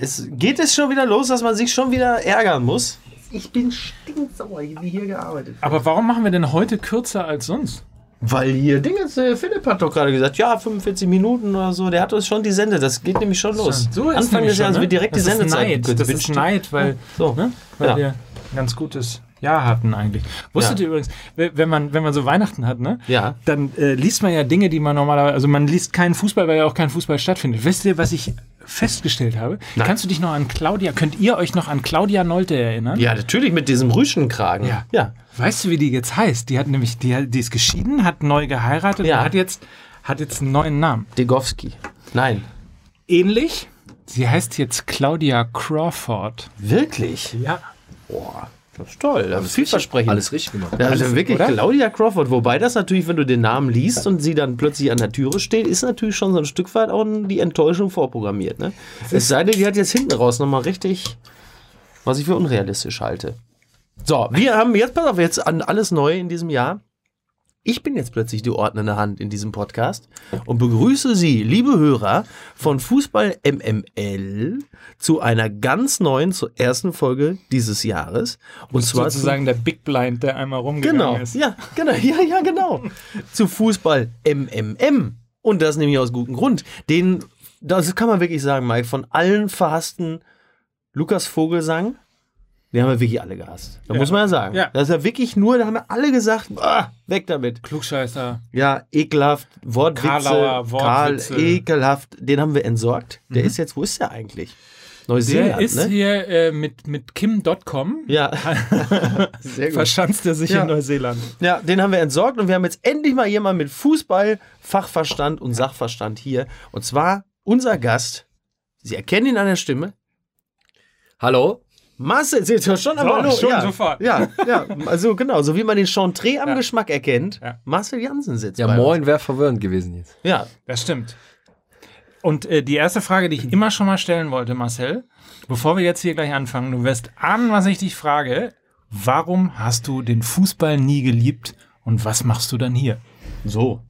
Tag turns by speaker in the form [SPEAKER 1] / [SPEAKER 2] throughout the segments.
[SPEAKER 1] Es geht es schon wieder los, dass man sich schon wieder ärgern muss. Ich bin stinksauer, wie hier gearbeitet. wird.
[SPEAKER 2] Aber warum machen wir denn heute kürzer als sonst?
[SPEAKER 1] Weil hier Dingens, äh, Philipp hat doch gerade gesagt, ja, 45 Minuten oder so. Der hat uns schon die Sende. Das geht nämlich schon los.
[SPEAKER 2] So ist
[SPEAKER 1] Anfang des Jahres
[SPEAKER 2] ne?
[SPEAKER 1] wird direkt
[SPEAKER 2] das
[SPEAKER 1] die Sendezeit
[SPEAKER 2] Ist Neid. Das ist
[SPEAKER 1] gewünscht.
[SPEAKER 2] Neid, weil,
[SPEAKER 1] So.
[SPEAKER 2] ne? weil
[SPEAKER 1] Ja.
[SPEAKER 2] wir ein ganz gutes Jahr hatten eigentlich. Wusstet
[SPEAKER 1] Ja.
[SPEAKER 2] ihr übrigens, we- wenn man, wenn man so Weihnachten hat, ne?
[SPEAKER 1] Ja.
[SPEAKER 2] Dann äh, liest man ja Dinge, die man normalerweise, also man liest keinen Fußball, weil ja auch kein Fußball stattfindet. Wisst ihr, was ich festgestellt habe?
[SPEAKER 1] Nein.
[SPEAKER 2] Kannst du dich noch an Claudia, könnt ihr euch noch an Claudia Nolte erinnern?
[SPEAKER 1] Ja, natürlich mit diesem Rüschenkragen.
[SPEAKER 2] Ja.
[SPEAKER 1] ja.
[SPEAKER 2] Weißt du, wie die jetzt heißt? Die hat nämlich, die, die ist geschieden, hat neu geheiratet
[SPEAKER 1] Ja.
[SPEAKER 2] und hat jetzt, hat jetzt einen neuen Namen.
[SPEAKER 1] Degowski. Nein.
[SPEAKER 2] Ähnlich. Sie heißt jetzt Claudia Crawford.
[SPEAKER 1] Wirklich?
[SPEAKER 2] Ja.
[SPEAKER 1] Boah, das ist toll. Das ist vielversprechend.
[SPEAKER 3] Alles richtig gemacht.
[SPEAKER 1] Ja, also wirklich
[SPEAKER 2] oder?
[SPEAKER 1] Claudia Crawford. Wobei das natürlich, wenn du den Namen liest und sie dann plötzlich an der Türe steht, ist natürlich schon so ein Stück weit auch die Enttäuschung vorprogrammiert. Ne? Es sei denn, die hat jetzt hinten raus nochmal richtig, was ich für unrealistisch halte. So, wir haben jetzt, pass auf, jetzt an alles neu in diesem Jahr. Ich bin jetzt plötzlich die ordnende Hand in diesem Podcast und begrüße Sie, liebe Hörer von Fußball MML, zu einer ganz neuen, zur ersten Folge dieses Jahres. Und zwar zu-
[SPEAKER 2] sozusagen der Big Blind, der einmal rumgegangen
[SPEAKER 1] Genau,
[SPEAKER 2] ist.
[SPEAKER 1] ja, genau, ja, ja, genau. Zu Fußball MMM. Und das nämlich aus gutem Grund. Den, das kann man wirklich sagen, Mike, von allen verhassten Lukas Vogelsang, den haben wir wirklich alle gehasst. Da
[SPEAKER 2] Ja.
[SPEAKER 1] muss man ja sagen.
[SPEAKER 2] Ja.
[SPEAKER 1] Das ist ja wirklich nur, da haben wir alle gesagt, ah, weg damit.
[SPEAKER 2] Klugscheißer.
[SPEAKER 1] Ja, ekelhaft, Wortwitze,
[SPEAKER 2] Karlauer Wortwitze.
[SPEAKER 1] Karl, ekelhaft. Den haben wir entsorgt. Der ist jetzt, wo ist der eigentlich? Neuseeland,
[SPEAKER 2] Der ist
[SPEAKER 1] ne?
[SPEAKER 2] hier äh, mit, mit Kim.com.
[SPEAKER 1] Ja. Sehr gut.
[SPEAKER 2] Verschanzt er sich
[SPEAKER 1] Ja.
[SPEAKER 2] in Neuseeland.
[SPEAKER 1] Ja, den haben wir entsorgt und wir haben jetzt endlich mal jemanden mit Fußball, Fachverstand und Sachverstand hier. Und zwar unser Gast. Sie erkennen ihn an der Stimme.
[SPEAKER 3] Hallo?
[SPEAKER 1] Marcel, Sie hört schon einmal Hallo.
[SPEAKER 2] schon
[SPEAKER 1] ja.
[SPEAKER 2] sofort.
[SPEAKER 1] Ja, ja, also genau, so wie man den Chantre am
[SPEAKER 2] Ja.
[SPEAKER 1] Geschmack erkennt.
[SPEAKER 2] Ja.
[SPEAKER 1] Marcel Jansen sitzt
[SPEAKER 3] Ja,
[SPEAKER 1] bei
[SPEAKER 3] moin, wäre verwirrend gewesen jetzt.
[SPEAKER 1] Ja,
[SPEAKER 2] Das stimmt. Und äh, die erste Frage, die ich immer schon mal stellen wollte, Marcel, bevor wir jetzt hier gleich anfangen, du wirst ahnen, was ich dich frage. Warum hast du den Fußball nie geliebt und was machst du dann hier?
[SPEAKER 1] so.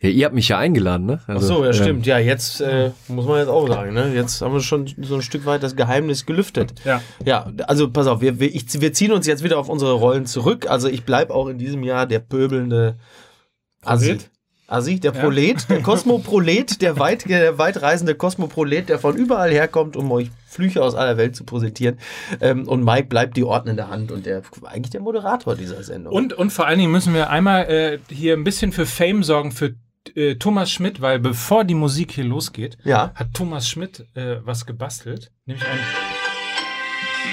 [SPEAKER 3] Ja, ihr habt mich ja eingeladen, ne?
[SPEAKER 1] Ach
[SPEAKER 3] Also,
[SPEAKER 1] so, ja,
[SPEAKER 3] ähm,
[SPEAKER 1] stimmt. Ja, jetzt äh, muss man jetzt auch sagen, ne? Jetzt haben wir schon so ein Stück weit das Geheimnis gelüftet.
[SPEAKER 2] Ja.
[SPEAKER 1] Ja, also pass auf, wir, wir, ich, wir ziehen uns jetzt wieder auf unsere Rollen zurück. Also ich bleibe auch in diesem Jahr der pöbelnde Assi.
[SPEAKER 2] Prolet?
[SPEAKER 1] Assi, der Prolet, der Kosmoprolet, der, weit, der weitreisende Kosmoprolet, der von überall herkommt, um euch Flüche aus aller Welt zu präsentieren. Ähm, und Mike bleibt die ordnende Hand und der eigentlich der Moderator dieser Sendung.
[SPEAKER 2] Und, und vor allen Dingen müssen wir einmal äh, hier ein bisschen für Fame sorgen für äh, Thomas Schmidt, weil bevor die Musik hier losgeht,
[SPEAKER 1] ja,
[SPEAKER 2] hat Thomas Schmidt äh, was gebastelt. Nämlich ein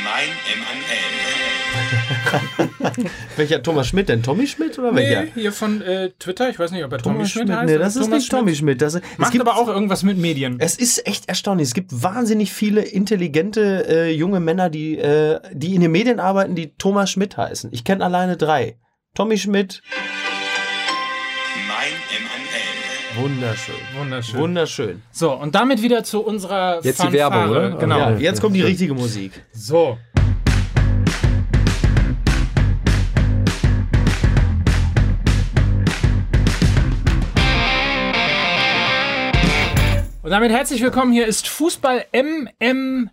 [SPEAKER 4] Mein MML.
[SPEAKER 1] welcher Thomas Schmidt denn? Tommy Schmidt oder welcher?
[SPEAKER 2] Nee, hier von äh, Twitter. Ich weiß nicht, ob er Tommy Schmidt,
[SPEAKER 1] Schmidt?
[SPEAKER 2] heißt.
[SPEAKER 1] Nee, das ist
[SPEAKER 2] Thomas
[SPEAKER 1] nicht Tommy Schmidt. Das, es
[SPEAKER 2] Macht
[SPEAKER 1] gibt
[SPEAKER 2] aber auch irgendwas mit Medien.
[SPEAKER 1] Es ist echt erstaunlich. Es gibt wahnsinnig viele intelligente äh, junge Männer, die, äh, die in den Medien arbeiten, die Thomas Schmidt heißen. Ich kenne alleine drei. Tommy Schmidt, wunderschön.
[SPEAKER 2] Wunderschön.
[SPEAKER 1] Wunderschön.
[SPEAKER 2] so, und damit wieder zu unserer
[SPEAKER 3] Jetzt die
[SPEAKER 2] Fanfare.
[SPEAKER 3] Werbung, oder?
[SPEAKER 2] Genau.
[SPEAKER 1] Ja. jetzt kommt die richtige Musik.
[SPEAKER 2] So. Und damit herzlich willkommen. Hier ist Fußball MMM.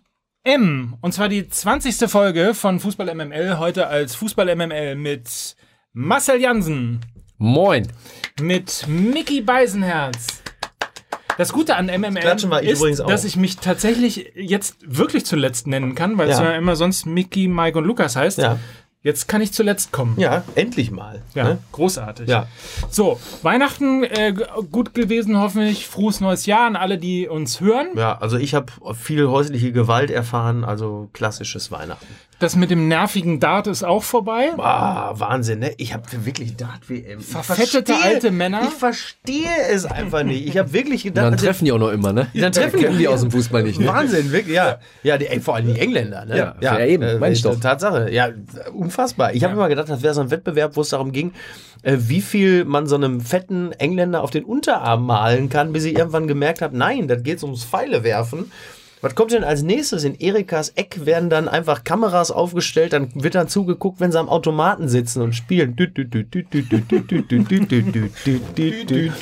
[SPEAKER 2] Und zwar die 20. Folge von Fußball MML. Heute als Fußball MML mit Marcel Jansen,
[SPEAKER 3] Moin.
[SPEAKER 2] Mit Mickey Beisenherz. Das Gute an
[SPEAKER 1] wir
[SPEAKER 2] ist, dass ich mich tatsächlich jetzt wirklich zuletzt nennen kann, weil es
[SPEAKER 1] Ja.
[SPEAKER 2] ja immer sonst Mickey, Mike und Lukas heißt.
[SPEAKER 1] Ja,
[SPEAKER 2] Jetzt kann ich zuletzt kommen.
[SPEAKER 1] ja endlich mal.
[SPEAKER 2] Ja,
[SPEAKER 1] Ne?
[SPEAKER 2] großartig.
[SPEAKER 1] Ja.
[SPEAKER 2] So, Weihnachten äh, gut gewesen, hoffentlich. Frohes neues Jahr an alle, die uns hören.
[SPEAKER 1] ja, also ich habe viel häusliche Gewalt erfahren, also klassisches Weihnachten.
[SPEAKER 2] Das mit dem nervigen Dart ist auch vorbei.
[SPEAKER 1] Ah, Wahnsinn, ne? Ich habe wirklich Dart-WM. Ich
[SPEAKER 2] Verfettete
[SPEAKER 1] verstehe-
[SPEAKER 2] alte Männer.
[SPEAKER 1] Ich verstehe es einfach nicht. Ich habe wirklich gedacht,
[SPEAKER 3] Dann
[SPEAKER 1] also-
[SPEAKER 3] treffen die auch noch immer, ne?
[SPEAKER 1] Dann treffen
[SPEAKER 3] kennen
[SPEAKER 1] die-
[SPEAKER 3] die aus dem Fußball nicht, ne?
[SPEAKER 1] Wahnsinn, wirklich, ja. Ja, die, ey, vor allem die Engländer, ne?
[SPEAKER 3] Ja, ja, eben, meine ich doch.
[SPEAKER 1] Tatsache, ja, unfassbar. Ich habe immer gedacht, das wäre so ein Wettbewerb, wo es darum ging, äh, wie viel man so einem fetten Engländer auf den Unterarm malen kann, bis ich irgendwann gemerkt habe, nein, das geht ums Pfeile werfen. Was kommt denn als nächstes? In Erikas Eck werden dann einfach Kameras aufgestellt, dann wird dann zugeguckt, wenn sie am Automaten sitzen und spielen.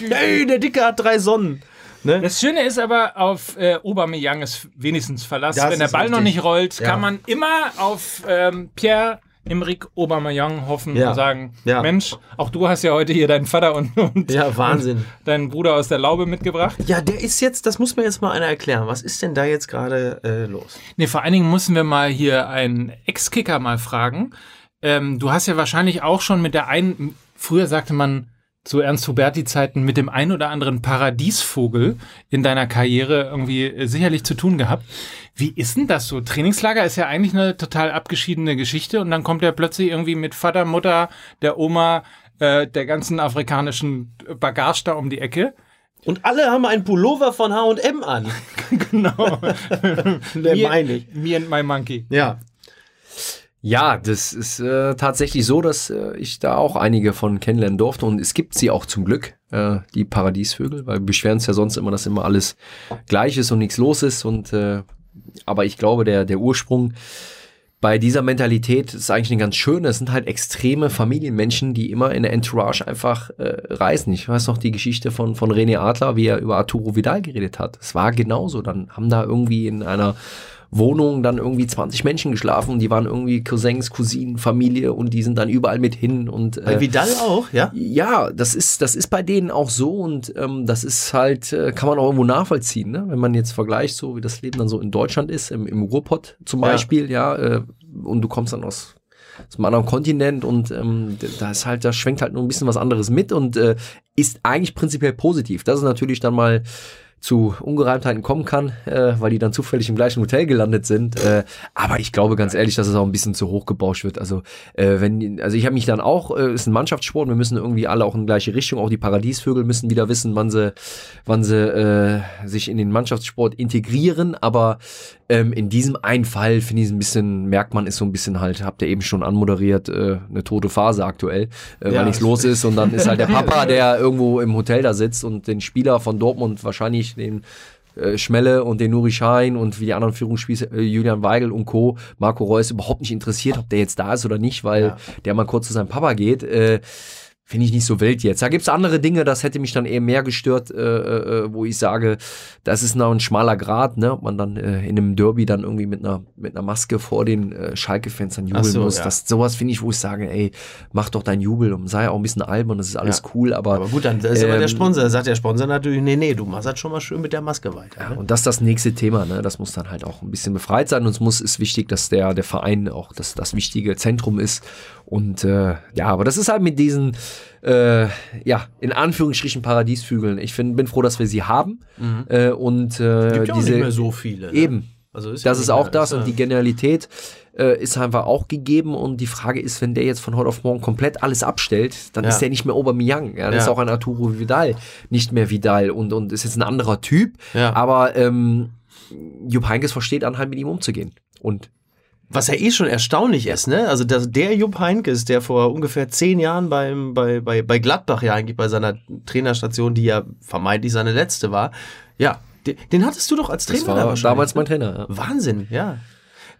[SPEAKER 1] Hey, der Dicke hat drei Sonnen. Ne?
[SPEAKER 2] Das Schöne ist aber, auf äh, Aubameyang ist wenigstens
[SPEAKER 1] verlassen.
[SPEAKER 2] Wenn der Ball
[SPEAKER 1] richtig.
[SPEAKER 2] noch nicht rollt,
[SPEAKER 1] ja.
[SPEAKER 2] kann man immer auf ähm, Pierre Emerick Aubameyang hoffen
[SPEAKER 1] Ja.
[SPEAKER 2] und sagen,
[SPEAKER 1] Ja.
[SPEAKER 2] Mensch, auch du hast ja heute hier deinen Vater und, und,
[SPEAKER 1] Ja, Wahnsinn.
[SPEAKER 2] und deinen Bruder aus der Laube mitgebracht.
[SPEAKER 1] Ja, der ist jetzt, das muss mir jetzt mal einer erklären. Was ist denn da jetzt gerade äh, los?
[SPEAKER 2] Nee, vor allen Dingen müssen wir mal hier einen Ex-Kicker mal fragen. Ähm, du hast ja wahrscheinlich auch schon mit der einen, früher sagte man zu Ernst Huberti-Zeiten mit dem ein oder anderen Paradiesvogel in deiner Karriere irgendwie äh, sicherlich zu tun gehabt. Wie ist denn das so? Trainingslager ist ja eigentlich eine total abgeschiedene Geschichte und dann kommt er plötzlich irgendwie mit Vater, Mutter, der Oma, äh, der ganzen afrikanischen Bagage da um die Ecke.
[SPEAKER 1] Und alle haben einen Pullover von H&M an.
[SPEAKER 2] Genau.
[SPEAKER 1] Der
[SPEAKER 2] Me-
[SPEAKER 1] meine ich.
[SPEAKER 2] Me and my monkey.
[SPEAKER 1] Ja.
[SPEAKER 3] Ja, das ist äh, tatsächlich so, dass äh, ich da auch einige von kennenlernen durfte und es gibt sie auch zum Glück, äh, die Paradiesvögel, weil wir beschweren uns ja sonst immer, dass immer alles gleich ist und nichts los ist und äh, aber ich glaube, der, der Ursprung bei dieser Mentalität ist eigentlich eine ganz schöne. Es sind halt extreme Familienmenschen, die immer in der Entourage einfach äh, reisen. Ich weiß noch die Geschichte von, von René Adler, wie er über Arturo Vidal geredet hat. Es war genauso. Dann haben da irgendwie in einer Wohnung dann irgendwie 20 Menschen geschlafen und die waren irgendwie Cousins, Cousinen, Familie und die sind dann überall mit hin und
[SPEAKER 1] Bei
[SPEAKER 3] äh,
[SPEAKER 1] Vidal auch, ja?
[SPEAKER 3] ja, das ist, das ist bei denen auch so und ähm, das ist halt, äh, kann man auch irgendwo nachvollziehen, ne? wenn man jetzt vergleicht, so wie das Leben dann so in Deutschland ist, im, im Ruhrpott zum
[SPEAKER 1] Ja.
[SPEAKER 3] Beispiel, ja, äh, und du kommst dann aus, einem anderen Kontinent und ähm, da ist halt, da schwenkt halt nur ein bisschen was anderes mit und äh, ist eigentlich prinzipiell positiv. Das ist natürlich dann mal zu Ungereimtheiten kommen kann, äh, weil die dann zufällig im gleichen Hotel gelandet sind. Äh, aber ich glaube ganz ehrlich, dass es auch ein bisschen zu hoch gebauscht wird. Also äh, wenn, also ich habe mich dann auch, äh, ist ein Mannschaftssport, wir müssen irgendwie alle auch in gleiche Richtung. Auch die Paradiesvögel müssen wieder wissen, wann sie, wann sie äh, sich in den Mannschaftssport integrieren. Aber ähm, in diesem einen Fall finde ich es ein bisschen, merkt man, ist so ein bisschen halt, habt ihr eben schon anmoderiert, äh, eine tote Phase aktuell, äh,
[SPEAKER 1] Ja.
[SPEAKER 3] weil nichts los ist. Und dann ist halt der Papa, der irgendwo im Hotel da sitzt und den Spieler von Dortmund wahrscheinlich den äh, Schmelle und den Nuri Schein und wie die anderen Führungsspieler, äh, Julian Weigel und Co., Marco Reus überhaupt nicht interessiert, ob der jetzt da ist oder nicht, weil
[SPEAKER 1] Ja.
[SPEAKER 3] der mal kurz zu seinem Papa geht. Äh, Finde ich nicht so wild jetzt. Da gibt's andere Dinge, das hätte mich dann eher mehr gestört, äh, äh, wo ich sage, das ist noch ein schmaler Grad, ne? Ob man dann äh, in einem Derby dann irgendwie mit einer, mit einer Maske vor den äh, Schalke-Fans dann jubeln
[SPEAKER 1] so,
[SPEAKER 3] muss.
[SPEAKER 1] ja.
[SPEAKER 3] Das, sowas finde ich, wo ich sage, ey, mach doch dein Jubel und sei auch ein bisschen albern, das ist alles
[SPEAKER 1] Ja.
[SPEAKER 3] cool, aber,
[SPEAKER 1] Aber gut, dann ist aber der
[SPEAKER 3] Ähm,
[SPEAKER 1] Sponsor. Da sagt der Sponsor natürlich, nee, nee, du machst halt schon mal schön mit der Maske weiter.
[SPEAKER 3] Ja,
[SPEAKER 1] Ne?
[SPEAKER 3] und das ist das nächste Thema, ne? Das muss dann halt auch ein bisschen befreit sein. Und es muss ist wichtig, dass der, der Verein auch das, das wichtige Zentrum ist. Und äh, ja, aber das ist halt mit diesen, äh, ja, in Anführungsstrichen Paradiesvögeln. Ich find, bin froh, dass wir sie haben. Äh, und äh,
[SPEAKER 1] Gibt ja
[SPEAKER 3] diese
[SPEAKER 1] nicht mehr so viele. Ne?
[SPEAKER 3] eben.
[SPEAKER 1] Also ist ja
[SPEAKER 3] Das
[SPEAKER 1] nicht
[SPEAKER 3] ist auch
[SPEAKER 1] mehr-
[SPEAKER 3] das und
[SPEAKER 1] ja-
[SPEAKER 3] die Genialität äh, ist einfach auch gegeben und die Frage ist, wenn der jetzt von heute auf morgen komplett alles abstellt, dann
[SPEAKER 1] Ja.
[SPEAKER 3] ist der nicht mehr Aubameyang, ja, dann
[SPEAKER 1] Ja.
[SPEAKER 3] ist auch ein Arturo Vidal nicht mehr Vidal und, und ist jetzt ein anderer Typ,
[SPEAKER 1] Ja.
[SPEAKER 3] aber ähm, Jupp Heynckes versteht dann halt mit ihm umzugehen und
[SPEAKER 1] Was ja eh schon erstaunlich ist, ne? Also dass der Jupp Heynckes, der vor ungefähr zehn Jahren beim, bei, bei, bei Gladbach ja eigentlich bei seiner Trainerstation, die ja vermeintlich seine letzte war, ja, den, den hattest du doch als Trainer
[SPEAKER 3] das
[SPEAKER 1] da
[SPEAKER 3] war
[SPEAKER 1] wahrscheinlich,
[SPEAKER 3] damals
[SPEAKER 1] ne?
[SPEAKER 3] mein Trainer. Ja.
[SPEAKER 1] Wahnsinn, ja.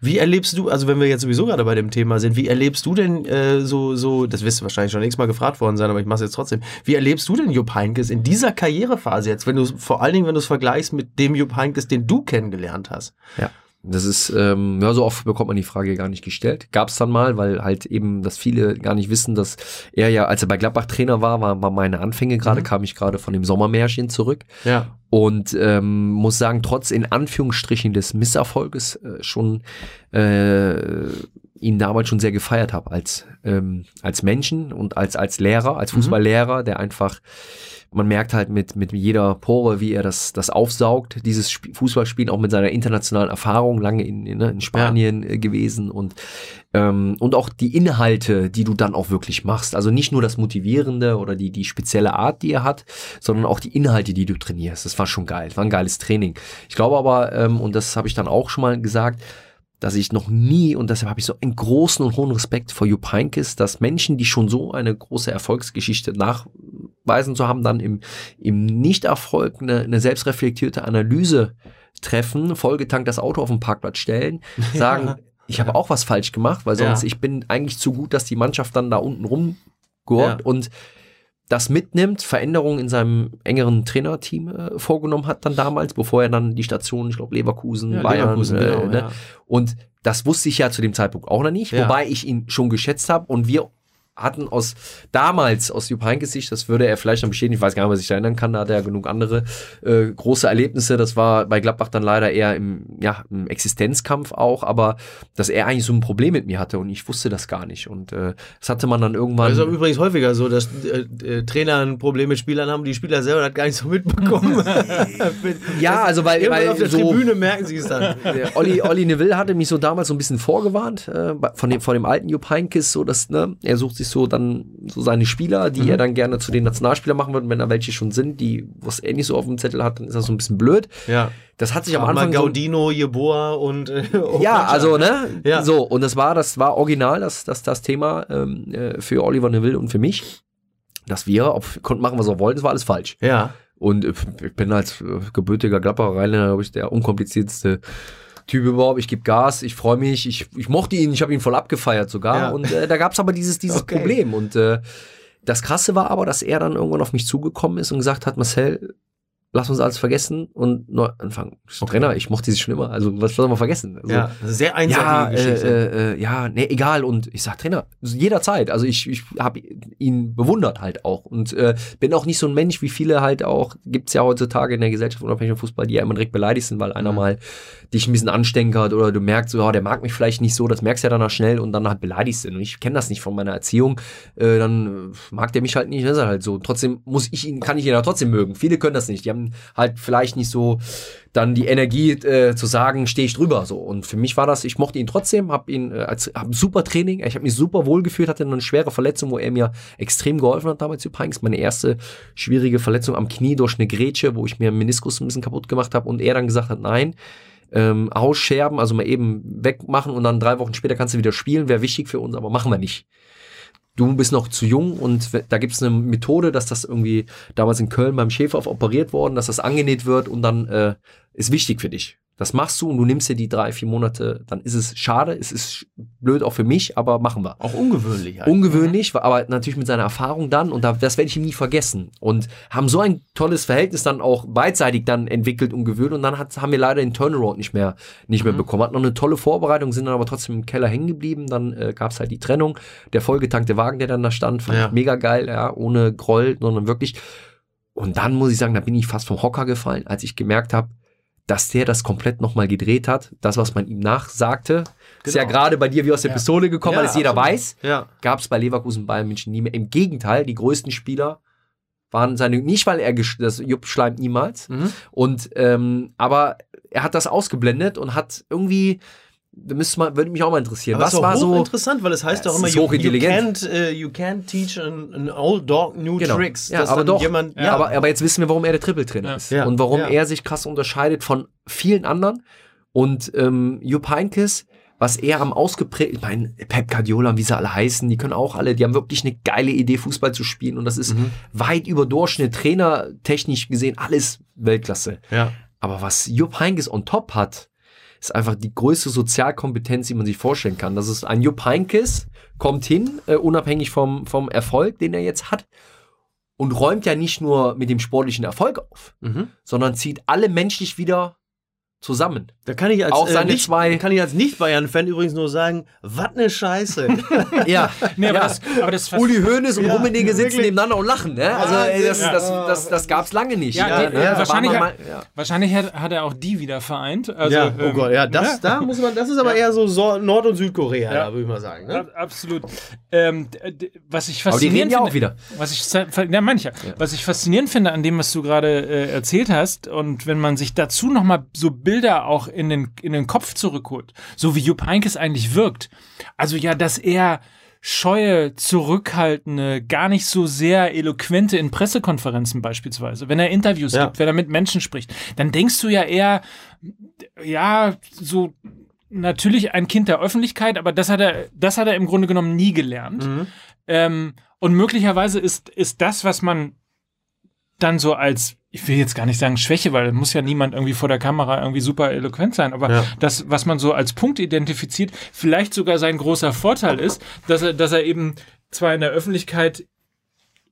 [SPEAKER 1] Wie erlebst du, also wenn wir jetzt sowieso gerade bei dem Thema sind, wie erlebst du denn äh, so, so, das wirst du wahrscheinlich schon nächstes Mal gefragt worden sein, aber ich mache es jetzt trotzdem. Wie erlebst du denn Jupp Heynckes in dieser Karrierephase jetzt, wenn du vor allen Dingen, wenn du es vergleichst mit dem Jupp Heynckes, den du kennengelernt hast?
[SPEAKER 3] Ja. Das ist, ähm, ja, so oft bekommt man die Frage gar nicht gestellt. Gab es dann mal, weil halt eben, dass viele gar nicht wissen, dass er ja, als er bei Gladbach Trainer war, war, war meine Anfänge gerade, kam ich gerade von dem Sommermärchen zurück.
[SPEAKER 1] Ja.
[SPEAKER 3] Und ähm, muss sagen, trotz in Anführungsstrichen des Misserfolges äh, schon äh, ihn damals schon sehr gefeiert habe als ähm, als Menschen und als als Lehrer, als Fußballlehrer, der einfach man merkt halt mit mit jeder Pore, wie er das das aufsaugt, dieses Sp Fußballspielen auch mit seiner internationalen Erfahrung lange in, in, ne, in Spanien äh, gewesen und ähm, und auch die Inhalte, die du dann auch wirklich machst. Also nicht nur das Motivierende oder die, die spezielle Art, die er hat, sondern auch die Inhalte, die du trainierst. Das war schon geil. Das war ein geiles Training. Ich glaube aber, ähm, und das habe ich dann auch schon mal gesagt, dass ich noch nie, und deshalb habe ich so einen großen und hohen Respekt vor Jupp Heynckes, dass Menschen, die schon so eine große Erfolgsgeschichte nachweisen zu haben, dann im, im Nichterfolg eine, eine selbstreflektierte Analyse treffen, vollgetankt das Auto auf den Parkplatz stellen, sagen,
[SPEAKER 1] Ja.
[SPEAKER 3] ich habe auch was falsch gemacht, weil sonst
[SPEAKER 1] Ja.
[SPEAKER 3] ich bin eigentlich zu gut, dass die Mannschaft dann da unten rumgurt
[SPEAKER 1] Ja.
[SPEAKER 3] und das mitnimmt, Veränderungen in seinem engeren Trainerteam äh, vorgenommen hat dann damals, bevor er dann die Station, ich glaube Leverkusen,
[SPEAKER 1] Ja,
[SPEAKER 3] Bayern,
[SPEAKER 1] Leverkusen,
[SPEAKER 3] äh,
[SPEAKER 1] genau,
[SPEAKER 3] ne? und das wusste ich ja zu dem Zeitpunkt auch noch nicht, wobei ich ihn schon geschätzt habe und wir hatten aus damals aus Jupp Heynckes Sicht, das würde er vielleicht noch bestätigen, ich weiß gar nicht, ob er sich da erinnern kann, da hat er genug andere äh, große Erlebnisse, das war bei Gladbach dann leider eher im, ja, im Existenzkampf auch, aber dass er eigentlich so ein Problem mit mir hatte und ich wusste das gar nicht und äh, das hatte man dann irgendwann
[SPEAKER 1] Das ist übrigens häufiger so, dass äh, äh, Trainer ein Problem mit Spielern haben, die Spieler selber das gar nicht so mitbekommen.
[SPEAKER 3] ja, also weil,
[SPEAKER 1] Irgendwann
[SPEAKER 3] weil
[SPEAKER 1] auf der
[SPEAKER 3] so,
[SPEAKER 1] Tribüne merken sie es dann.
[SPEAKER 3] Olli, Olli Neville hatte mich so damals so ein bisschen vorgewarnt äh, von dem, von dem alten Jupp Heynckes, so dass, ne, er sucht sich so dann so seine Spieler, die er dann gerne zu den Nationalspielern machen wird. Und wenn da welche schon sind, die was er nicht so auf dem Zettel hat, dann ist das so ein bisschen blöd.
[SPEAKER 1] Ja.
[SPEAKER 3] Das hat sich am Anfang so,
[SPEAKER 1] Gaudino, Jeboa und äh,
[SPEAKER 3] ja, also ne,
[SPEAKER 1] Ja.
[SPEAKER 3] so und das war das war original das das das Thema ähm, äh, für Oliver Neville und für mich, dass wir ob, konnten machen was wir wollten, das war alles falsch.
[SPEAKER 1] Ja.
[SPEAKER 3] Und äh, ich bin als äh, gebürtiger Gladbacher Rheinländer, glaube ich, der unkomplizierteste Typ überhaupt. Ich gebe Gas, ich freue mich, ich, ich mochte ihn, ich habe ihn voll abgefeiert sogar.
[SPEAKER 1] Ja.
[SPEAKER 3] Und äh, da gab es aber dieses, dieses
[SPEAKER 1] Okay.
[SPEAKER 3] Problem. Und äh, das Krasse war aber, dass er dann irgendwann auf mich zugekommen ist und gesagt hat, Marcel, lass uns alles vergessen und neu anfangen. So, Trainer, ich mochte sie schon immer. Also was soll man vergessen? Also,
[SPEAKER 1] Ja, sehr einseitige
[SPEAKER 3] ja,
[SPEAKER 1] Geschichte.
[SPEAKER 3] äh, äh, ja, nee, egal. Und ich sag Trainer, jederzeit. Also ich, ich habe ihn bewundert halt auch. Und äh, bin auch nicht so ein Mensch, wie viele halt auch, gibt's ja heutzutage in der Gesellschaft unabhängig vom Fußball, die ja immer direkt beleidigt sind, weil einer
[SPEAKER 1] Mhm.
[SPEAKER 3] mal dich ein bisschen anstänkert oder du merkst, so, ja, der mag mich vielleicht nicht so, das merkst du ja danach schnell und dann halt beleidigst du. Und ich kenne das nicht von meiner Erziehung. Äh, dann mag der mich halt nicht, das ist halt so. Trotzdem muss ich ihn, kann ich ihn ja trotzdem mögen. Viele können das nicht. Die haben halt vielleicht nicht so dann die Energie äh, zu sagen, stehe ich drüber so. Und für mich war das, ich mochte ihn trotzdem, habe ihn äh, als hab super Training, ich habe mich super wohl gefühlt, hatte eine schwere Verletzung, wo er mir extrem geholfen hat damals übrigens. Meine erste schwierige Verletzung am Knie durch eine Grätsche, wo ich mir einen Meniskus ein bisschen kaputt gemacht habe und er dann gesagt hat, nein, ähm, ausscherben, also mal eben wegmachen und dann drei Wochen später kannst du wieder spielen, wäre wichtig für uns, aber machen wir nicht. Du bist noch zu jung und da gibt es eine Methode, dass das irgendwie damals in Köln beim Schäfer operiert worden, dass das angenäht wird und dann äh, ist wichtig für dich. Das machst du und du nimmst dir die drei, vier Monate, dann ist es schade, es ist blöd auch für mich, aber machen wir.
[SPEAKER 1] auch ungewöhnlich. eigentlich.
[SPEAKER 3] Ungewöhnlich, aber natürlich mit seiner Erfahrung dann und da, das werde ich ihm nie vergessen. Und haben so ein tolles Verhältnis dann auch beidseitig dann entwickelt und gewöhnt und dann hat, haben wir leider den Turnaround nicht mehr, nicht mehr bekommen. Hatten noch eine tolle Vorbereitung, sind dann aber trotzdem im Keller hängen geblieben. Dann äh, gab es halt die Trennung. Der vollgetankte Wagen, der dann da stand, fand
[SPEAKER 1] Ja.
[SPEAKER 3] ich mega geil, ja, ohne Groll, sondern wirklich. Und dann muss ich sagen, da bin ich fast vom Hocker gefallen, als ich gemerkt habe, dass der das komplett nochmal gedreht hat. Das, was man ihm nachsagte, ist ja
[SPEAKER 1] Genau.
[SPEAKER 3] gerade bei dir wie aus der
[SPEAKER 2] Ja.
[SPEAKER 3] Pistole gekommen,
[SPEAKER 1] Ja,
[SPEAKER 3] weil es jeder
[SPEAKER 1] absolut.
[SPEAKER 3] weiß
[SPEAKER 1] Ja.
[SPEAKER 3] gab es bei Leverkusen Bayern München nie mehr. Im Gegenteil, die größten Spieler waren seine, nicht weil er, das Jupp schleimt niemals,
[SPEAKER 1] Mhm.
[SPEAKER 3] und, ähm, aber er hat das ausgeblendet und hat irgendwie, da müsste man, würde mich auch mal interessieren,
[SPEAKER 1] Aber
[SPEAKER 3] was
[SPEAKER 1] ist
[SPEAKER 3] war so,
[SPEAKER 1] interessant, weil es heißt
[SPEAKER 3] Ja,
[SPEAKER 1] doch immer, you, you, can't, äh, you can't teach an, an old dog new
[SPEAKER 3] Genau.
[SPEAKER 1] tricks.
[SPEAKER 3] Ja, aber doch.
[SPEAKER 1] Jemand,
[SPEAKER 3] ja. aber, aber jetzt wissen wir, warum er der Trippeltrainer
[SPEAKER 2] Ja.
[SPEAKER 3] ist
[SPEAKER 1] Ja.
[SPEAKER 3] und warum
[SPEAKER 1] Ja.
[SPEAKER 3] er sich krass unterscheidet von vielen anderen und ähm, Jupp Heynckes, was er am ausgeprägt, ich meine, Pep Guardiola und wie sie alle heißen, die können auch alle, die haben wirklich eine geile Idee, Fußball zu spielen und das ist
[SPEAKER 1] Mhm.
[SPEAKER 3] weit über Durchschnitt, trainertechnisch gesehen, alles Weltklasse.
[SPEAKER 1] ja.
[SPEAKER 3] Aber was Jupp Heynckes on top hat, ist einfach die größte Sozialkompetenz, die man sich vorstellen kann. Das ist ein Jupp Heynckes, kommt hin, äh, unabhängig vom, vom Erfolg, den er jetzt hat, und räumt ja nicht nur mit dem sportlichen Erfolg auf,
[SPEAKER 1] Mhm.
[SPEAKER 3] sondern zieht alle menschlich wieder zusammen.
[SPEAKER 1] Da kann ich als,
[SPEAKER 3] Auch
[SPEAKER 1] äh,
[SPEAKER 3] seine
[SPEAKER 1] nicht,
[SPEAKER 3] zwei-
[SPEAKER 1] kann ich als Nicht-Bayern-Fan übrigens nur sagen, was ne Scheiße.
[SPEAKER 3] Ja,
[SPEAKER 2] Nee, aber
[SPEAKER 3] ja.
[SPEAKER 2] das, aber das
[SPEAKER 3] Uli Hoeneß und
[SPEAKER 1] Ja,
[SPEAKER 3] Rummenigge sitzen
[SPEAKER 1] wirklich.
[SPEAKER 3] nebeneinander und lachen. Ne? Also ey, das,
[SPEAKER 1] Ja.
[SPEAKER 3] das, das, das gab es lange nicht.
[SPEAKER 2] Ja, die-
[SPEAKER 3] ne?
[SPEAKER 2] ja, wahrscheinlich hat-
[SPEAKER 3] mal- ja.
[SPEAKER 2] Wahrscheinlich hat, hat er auch die wieder vereint. Also,
[SPEAKER 1] ja, oh
[SPEAKER 2] ähm,
[SPEAKER 1] Gott, ja, das,
[SPEAKER 2] ne?
[SPEAKER 1] da muss man, das ist aber eher so, so Nord- und Südkorea,
[SPEAKER 2] Ja.
[SPEAKER 1] da würde ich mal sagen. Ne?
[SPEAKER 2] Ab- Absolut. Ähm, was ich
[SPEAKER 3] Aber die reden
[SPEAKER 2] faszinierend
[SPEAKER 3] ja
[SPEAKER 2] finde,
[SPEAKER 3] auch wieder.
[SPEAKER 2] Was ich, ja, mancher. Was ich faszinierend finde an dem, was du gerade äh, erzählt hast, und wenn man sich dazu nochmal so Bilder auch in den, in den Kopf zurückholt, so wie Jupp Heynckes eigentlich wirkt. Also ja, dass er scheue, zurückhaltende, gar nicht so sehr eloquente in Pressekonferenzen beispielsweise, wenn er Interviews
[SPEAKER 1] Ja.
[SPEAKER 2] gibt, wenn er mit Menschen spricht, dann denkst du ja eher, ja, so natürlich ein Kind der Öffentlichkeit, aber das hat er, das hat er im Grunde genommen nie gelernt.
[SPEAKER 1] Mhm.
[SPEAKER 2] Ähm, und möglicherweise ist, ist das, was man dann so als, ich will jetzt gar nicht sagen Schwäche, weil muss ja niemand irgendwie vor der Kamera irgendwie super eloquent sein, aber
[SPEAKER 1] Ja.
[SPEAKER 2] das, was man so als Punkt identifiziert, vielleicht sogar sein großer Vorteil ist, dass er, dass er eben zwar in der Öffentlichkeit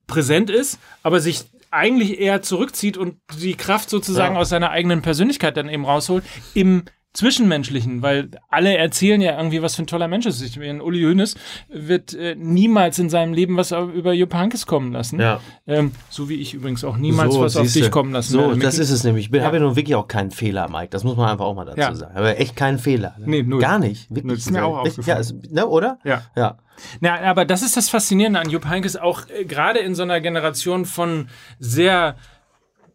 [SPEAKER 2] präsent ist, aber sich eigentlich eher zurückzieht und die Kraft sozusagen
[SPEAKER 1] Ja.
[SPEAKER 2] aus seiner eigenen Persönlichkeit dann eben rausholt im Zwischenmenschlichen, weil alle erzählen ja irgendwie, was für ein toller Mensch es ist. Ich meine, Uli Hoeneß wird äh, niemals in seinem Leben was über Jupp Heynckes kommen lassen.
[SPEAKER 1] Ja.
[SPEAKER 2] Ähm, so wie ich übrigens auch niemals
[SPEAKER 1] So,
[SPEAKER 2] was auf dich kommen lassen
[SPEAKER 1] So,
[SPEAKER 2] werde,
[SPEAKER 1] das ist es nämlich. Ich
[SPEAKER 2] Ja.
[SPEAKER 1] habe ja nun wirklich auch keinen Fehler, Mike. Das muss man einfach auch mal dazu
[SPEAKER 2] Ja.
[SPEAKER 1] sagen. Aber echt keinen Fehler. ne?
[SPEAKER 2] Nee, null.
[SPEAKER 1] Gar nicht. Wirklich.
[SPEAKER 2] Null, ist mir auch aufgefallen.
[SPEAKER 1] Ja, ist, ne, oder?
[SPEAKER 2] Ja.
[SPEAKER 1] Ja.
[SPEAKER 2] Na, aber das ist das Faszinierende an Jupp Heynckes, auch äh, gerade in so einer Generation von sehr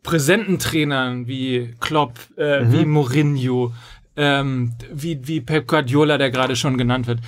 [SPEAKER 2] präsenten Trainern wie Klopp, äh,
[SPEAKER 1] Mhm.
[SPEAKER 2] wie Mourinho, ähm, wie, wie Pep Guardiola, der gerade schon genannt wird.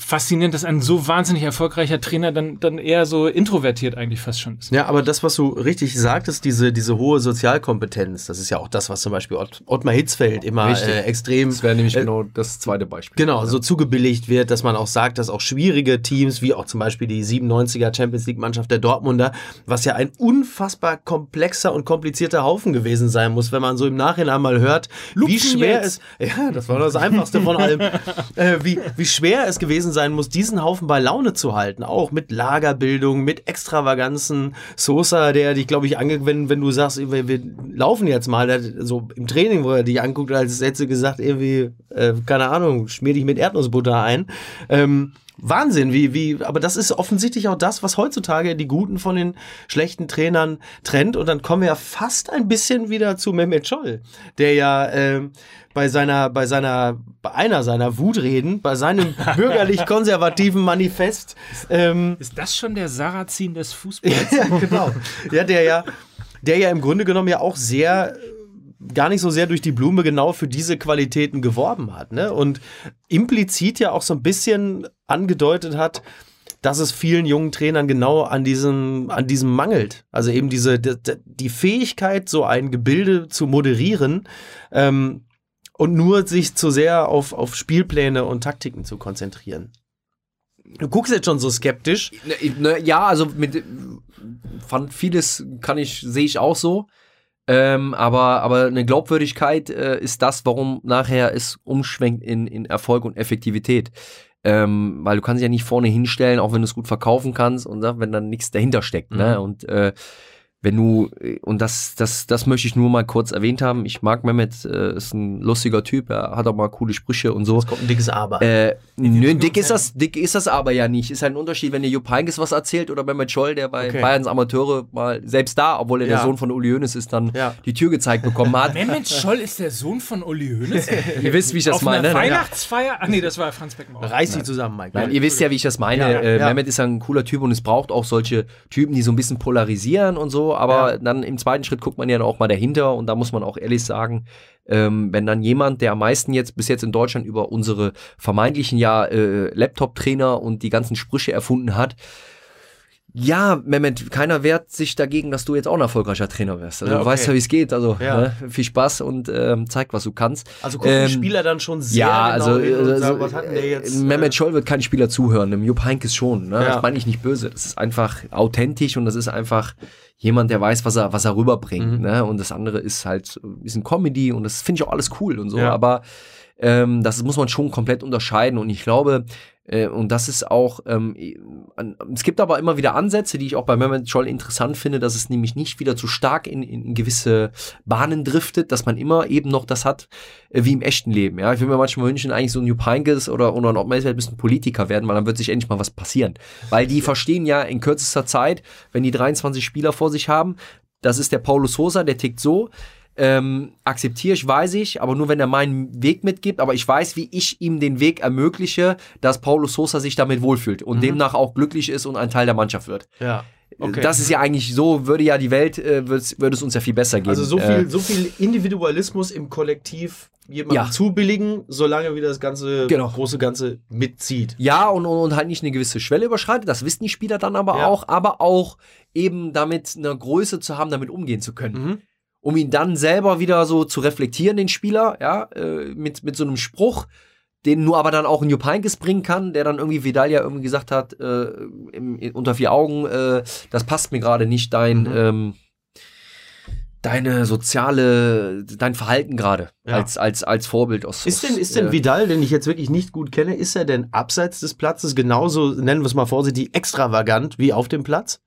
[SPEAKER 2] Faszinierend, dass ein so wahnsinnig erfolgreicher Trainer dann, dann eher so introvertiert eigentlich fast schon ist.
[SPEAKER 1] Ja, aber das, was du richtig sagtest, diese, diese hohe Sozialkompetenz, das ist ja auch das, was zum Beispiel Ott, Ottmar Hitzfeld immer äh, extrem
[SPEAKER 3] Das wäre nämlich
[SPEAKER 1] äh,
[SPEAKER 3] genau das zweite Beispiel.
[SPEAKER 1] Genau, so zugebilligt wird, dass man auch sagt, dass auch schwierige Teams, wie auch zum Beispiel die 97er Champions League Mannschaft der Dortmunder, was ja ein unfassbar komplexer und komplizierter Haufen gewesen sein muss, wenn man so im Nachhinein mal hört, wie
[SPEAKER 2] Lupfen
[SPEAKER 1] schwer
[SPEAKER 2] jetzt.
[SPEAKER 1] es, ja, das war das Einfachste von allem, äh, wie, wie schwer es gewesen sein muss, diesen Haufen bei Laune zu halten, auch mit Lagerbildung, mit Extravaganzen. Sosa, der dich, glaube ich, ange wenn, wenn du sagst, wir, wir laufen jetzt mal, der, so im Training, wo er dich anguckt, als hätte gesagt, irgendwie, äh, keine Ahnung, schmier dich mit Erdnussbutter ein. Ähm, Wahnsinn, wie, wie, aber das ist offensichtlich auch das, was heutzutage die guten von den schlechten Trainern trennt. Und dann kommen wir ja fast ein bisschen wieder zu Mehmet Scholl, der ja ähm, bei seiner, bei seiner, bei einer seiner Wutreden, bei seinem bürgerlich-konservativen Manifest, ähm,
[SPEAKER 2] Ist das schon der Sarrazin des Fußballs?
[SPEAKER 1] ja, genau. Ja, der ja, der ja im Grunde genommen ja auch sehr gar nicht so sehr durch die Blume genau für diese Qualitäten geworben hat, ne? Und implizit ja auch so ein bisschen angedeutet hat, dass es vielen jungen Trainern genau an diesem, an diesem mangelt. Also eben diese, die, die Fähigkeit, so ein Gebilde zu moderieren, ähm, und nur sich zu sehr auf, auf Spielpläne und Taktiken zu konzentrieren. Du guckst jetzt schon so skeptisch.
[SPEAKER 3] Ne, ne, ja, also mit fand vieles kann ich sehe ich auch so. Ähm, aber, aber eine Glaubwürdigkeit äh, ist das, warum nachher es umschwenkt in, in Erfolg und Effektivität. Ähm, weil du kannst dich ja nicht vorne hinstellen, auch wenn du es gut verkaufen kannst und ne, wenn dann nichts dahinter steckt. Ne?
[SPEAKER 1] Mhm.
[SPEAKER 3] Und äh, wenn du, und das, das, das möchte ich nur mal kurz erwähnt haben, ich mag Mehmet, äh, ist ein lustiger Typ, er hat auch mal coole Sprüche und so.
[SPEAKER 1] Es kommt ein dickes Aber.
[SPEAKER 3] Äh, nö, dick ist das, dick ist das aber ja nicht. Ist halt ein Unterschied, wenn dir Jupp Heynckes was erzählt oder Mehmet Scholl, der bei
[SPEAKER 1] Okay.
[SPEAKER 3] Bayerns Amateure mal, selbst da, obwohl er
[SPEAKER 1] Ja.
[SPEAKER 3] der Sohn von Uli Hoeneß ist, dann
[SPEAKER 1] Ja.
[SPEAKER 3] die Tür gezeigt bekommen hat.
[SPEAKER 2] Mehmet Scholl ist der Sohn von Uli Hoeneß?
[SPEAKER 3] Ihr wisst, wie ich das
[SPEAKER 2] Auf
[SPEAKER 3] meine.
[SPEAKER 2] einer
[SPEAKER 3] ne?
[SPEAKER 2] Weihnachtsfeier? Ah nee, das war Franz Beckenbauer.
[SPEAKER 1] Reiß sie zusammen, Mike.
[SPEAKER 3] Nein, ihr wisst ja, wie ich das meine.
[SPEAKER 1] Ja,
[SPEAKER 3] äh,
[SPEAKER 1] ja.
[SPEAKER 3] Mehmet ist ja ein cooler Typ und es braucht auch solche Typen, die so ein bisschen polarisieren und so. Aber
[SPEAKER 1] Ja.
[SPEAKER 3] dann im zweiten Schritt guckt man ja auch mal dahinter und da muss man auch ehrlich sagen, ähm, wenn dann jemand, der am meisten jetzt bis jetzt in Deutschland über unsere vermeintlichen ja äh, Laptop-Trainer und die ganzen Sprüche erfunden hat, ja, Mehmet, keiner wehrt sich dagegen, dass du jetzt auch ein erfolgreicher Trainer wirst. Also
[SPEAKER 1] Ja,
[SPEAKER 3] du
[SPEAKER 1] okay.
[SPEAKER 3] weißt ja, wie es geht. Also
[SPEAKER 1] Ja.
[SPEAKER 3] ne, viel Spaß und ähm, zeig, was du kannst.
[SPEAKER 1] Also gucken
[SPEAKER 3] Ähm,
[SPEAKER 1] die Spieler dann schon sehr
[SPEAKER 3] ja,
[SPEAKER 1] genau
[SPEAKER 3] also, also
[SPEAKER 1] sagen, was hat denn der jetzt?
[SPEAKER 3] äh, Mehmet Scholl wird kein Spieler zuhören, dem Jupp Heynckes schon. Ne?
[SPEAKER 1] Ja.
[SPEAKER 3] Das meine ich nicht böse. Das ist einfach authentisch und das ist einfach jemand, der weiß, was er, was er rüberbringt.
[SPEAKER 1] Mhm.
[SPEAKER 3] Ne? Und das andere ist halt ein bisschen Comedy und das finde ich auch alles cool und so. Aber ähm, das muss man schon komplett unterscheiden und ich glaube, äh, und das ist auch, ähm, es gibt aber immer wieder Ansätze, die ich auch bei Mehmet Scholl interessant finde, dass es nämlich nicht wieder zu stark in, in gewisse Bahnen driftet, dass man immer eben noch das hat, äh, wie im echten Leben. Ja, ich will mir manchmal wünschen, eigentlich so ein Jupp Heynckes oder, oder ein Ottmar müssen Politiker werden, weil dann wird sich endlich mal was passieren. Weil die verstehen ja in kürzester Zeit, wenn die 23 Spieler vor sich haben, das ist der Paulo Sosa, der tickt so, ähm, akzeptiere ich, weiß ich, aber nur wenn er meinen Weg mitgibt, aber ich weiß, wie ich ihm den Weg ermögliche, dass Paulo Sosa sich damit wohlfühlt und demnach auch glücklich ist und ein Teil der Mannschaft wird.
[SPEAKER 1] ja. Okay.
[SPEAKER 3] Das ist ja eigentlich so, würde ja die Welt, äh, würde würde es uns ja viel besser gehen.
[SPEAKER 1] also so viel,
[SPEAKER 3] Äh,
[SPEAKER 1] so viel Individualismus im Kollektiv jemandem
[SPEAKER 3] Ja.
[SPEAKER 1] zubilligen, solange wie das ganze
[SPEAKER 3] Genau.
[SPEAKER 1] große Ganze mitzieht.
[SPEAKER 3] Ja, und, und, und halt nicht eine gewisse Schwelle überschreitet, das wissen die Spieler dann aber
[SPEAKER 1] Ja.
[SPEAKER 3] auch, aber auch eben damit eine Größe zu haben, damit umgehen zu können.
[SPEAKER 1] Mhm.
[SPEAKER 3] Um ihn dann selber wieder so zu reflektieren, den Spieler, ja, äh, mit, mit so einem Spruch, den nur aber dann auch ein Jupp Heynckes bringen kann, der dann irgendwie Vidal ja irgendwie gesagt hat, äh, im, unter vier Augen, äh, das passt mir gerade nicht, dein,
[SPEAKER 1] Mhm.
[SPEAKER 3] ähm, deine soziale, dein Verhalten gerade
[SPEAKER 1] Ja.
[SPEAKER 3] als, als, als Vorbild aus.
[SPEAKER 1] Ist denn, ist denn
[SPEAKER 3] äh,
[SPEAKER 1] Vidal, den ich jetzt wirklich nicht gut kenne, ist er denn abseits des Platzes genauso, nennen wir es mal vorsichtig, extravagant wie auf dem Platz?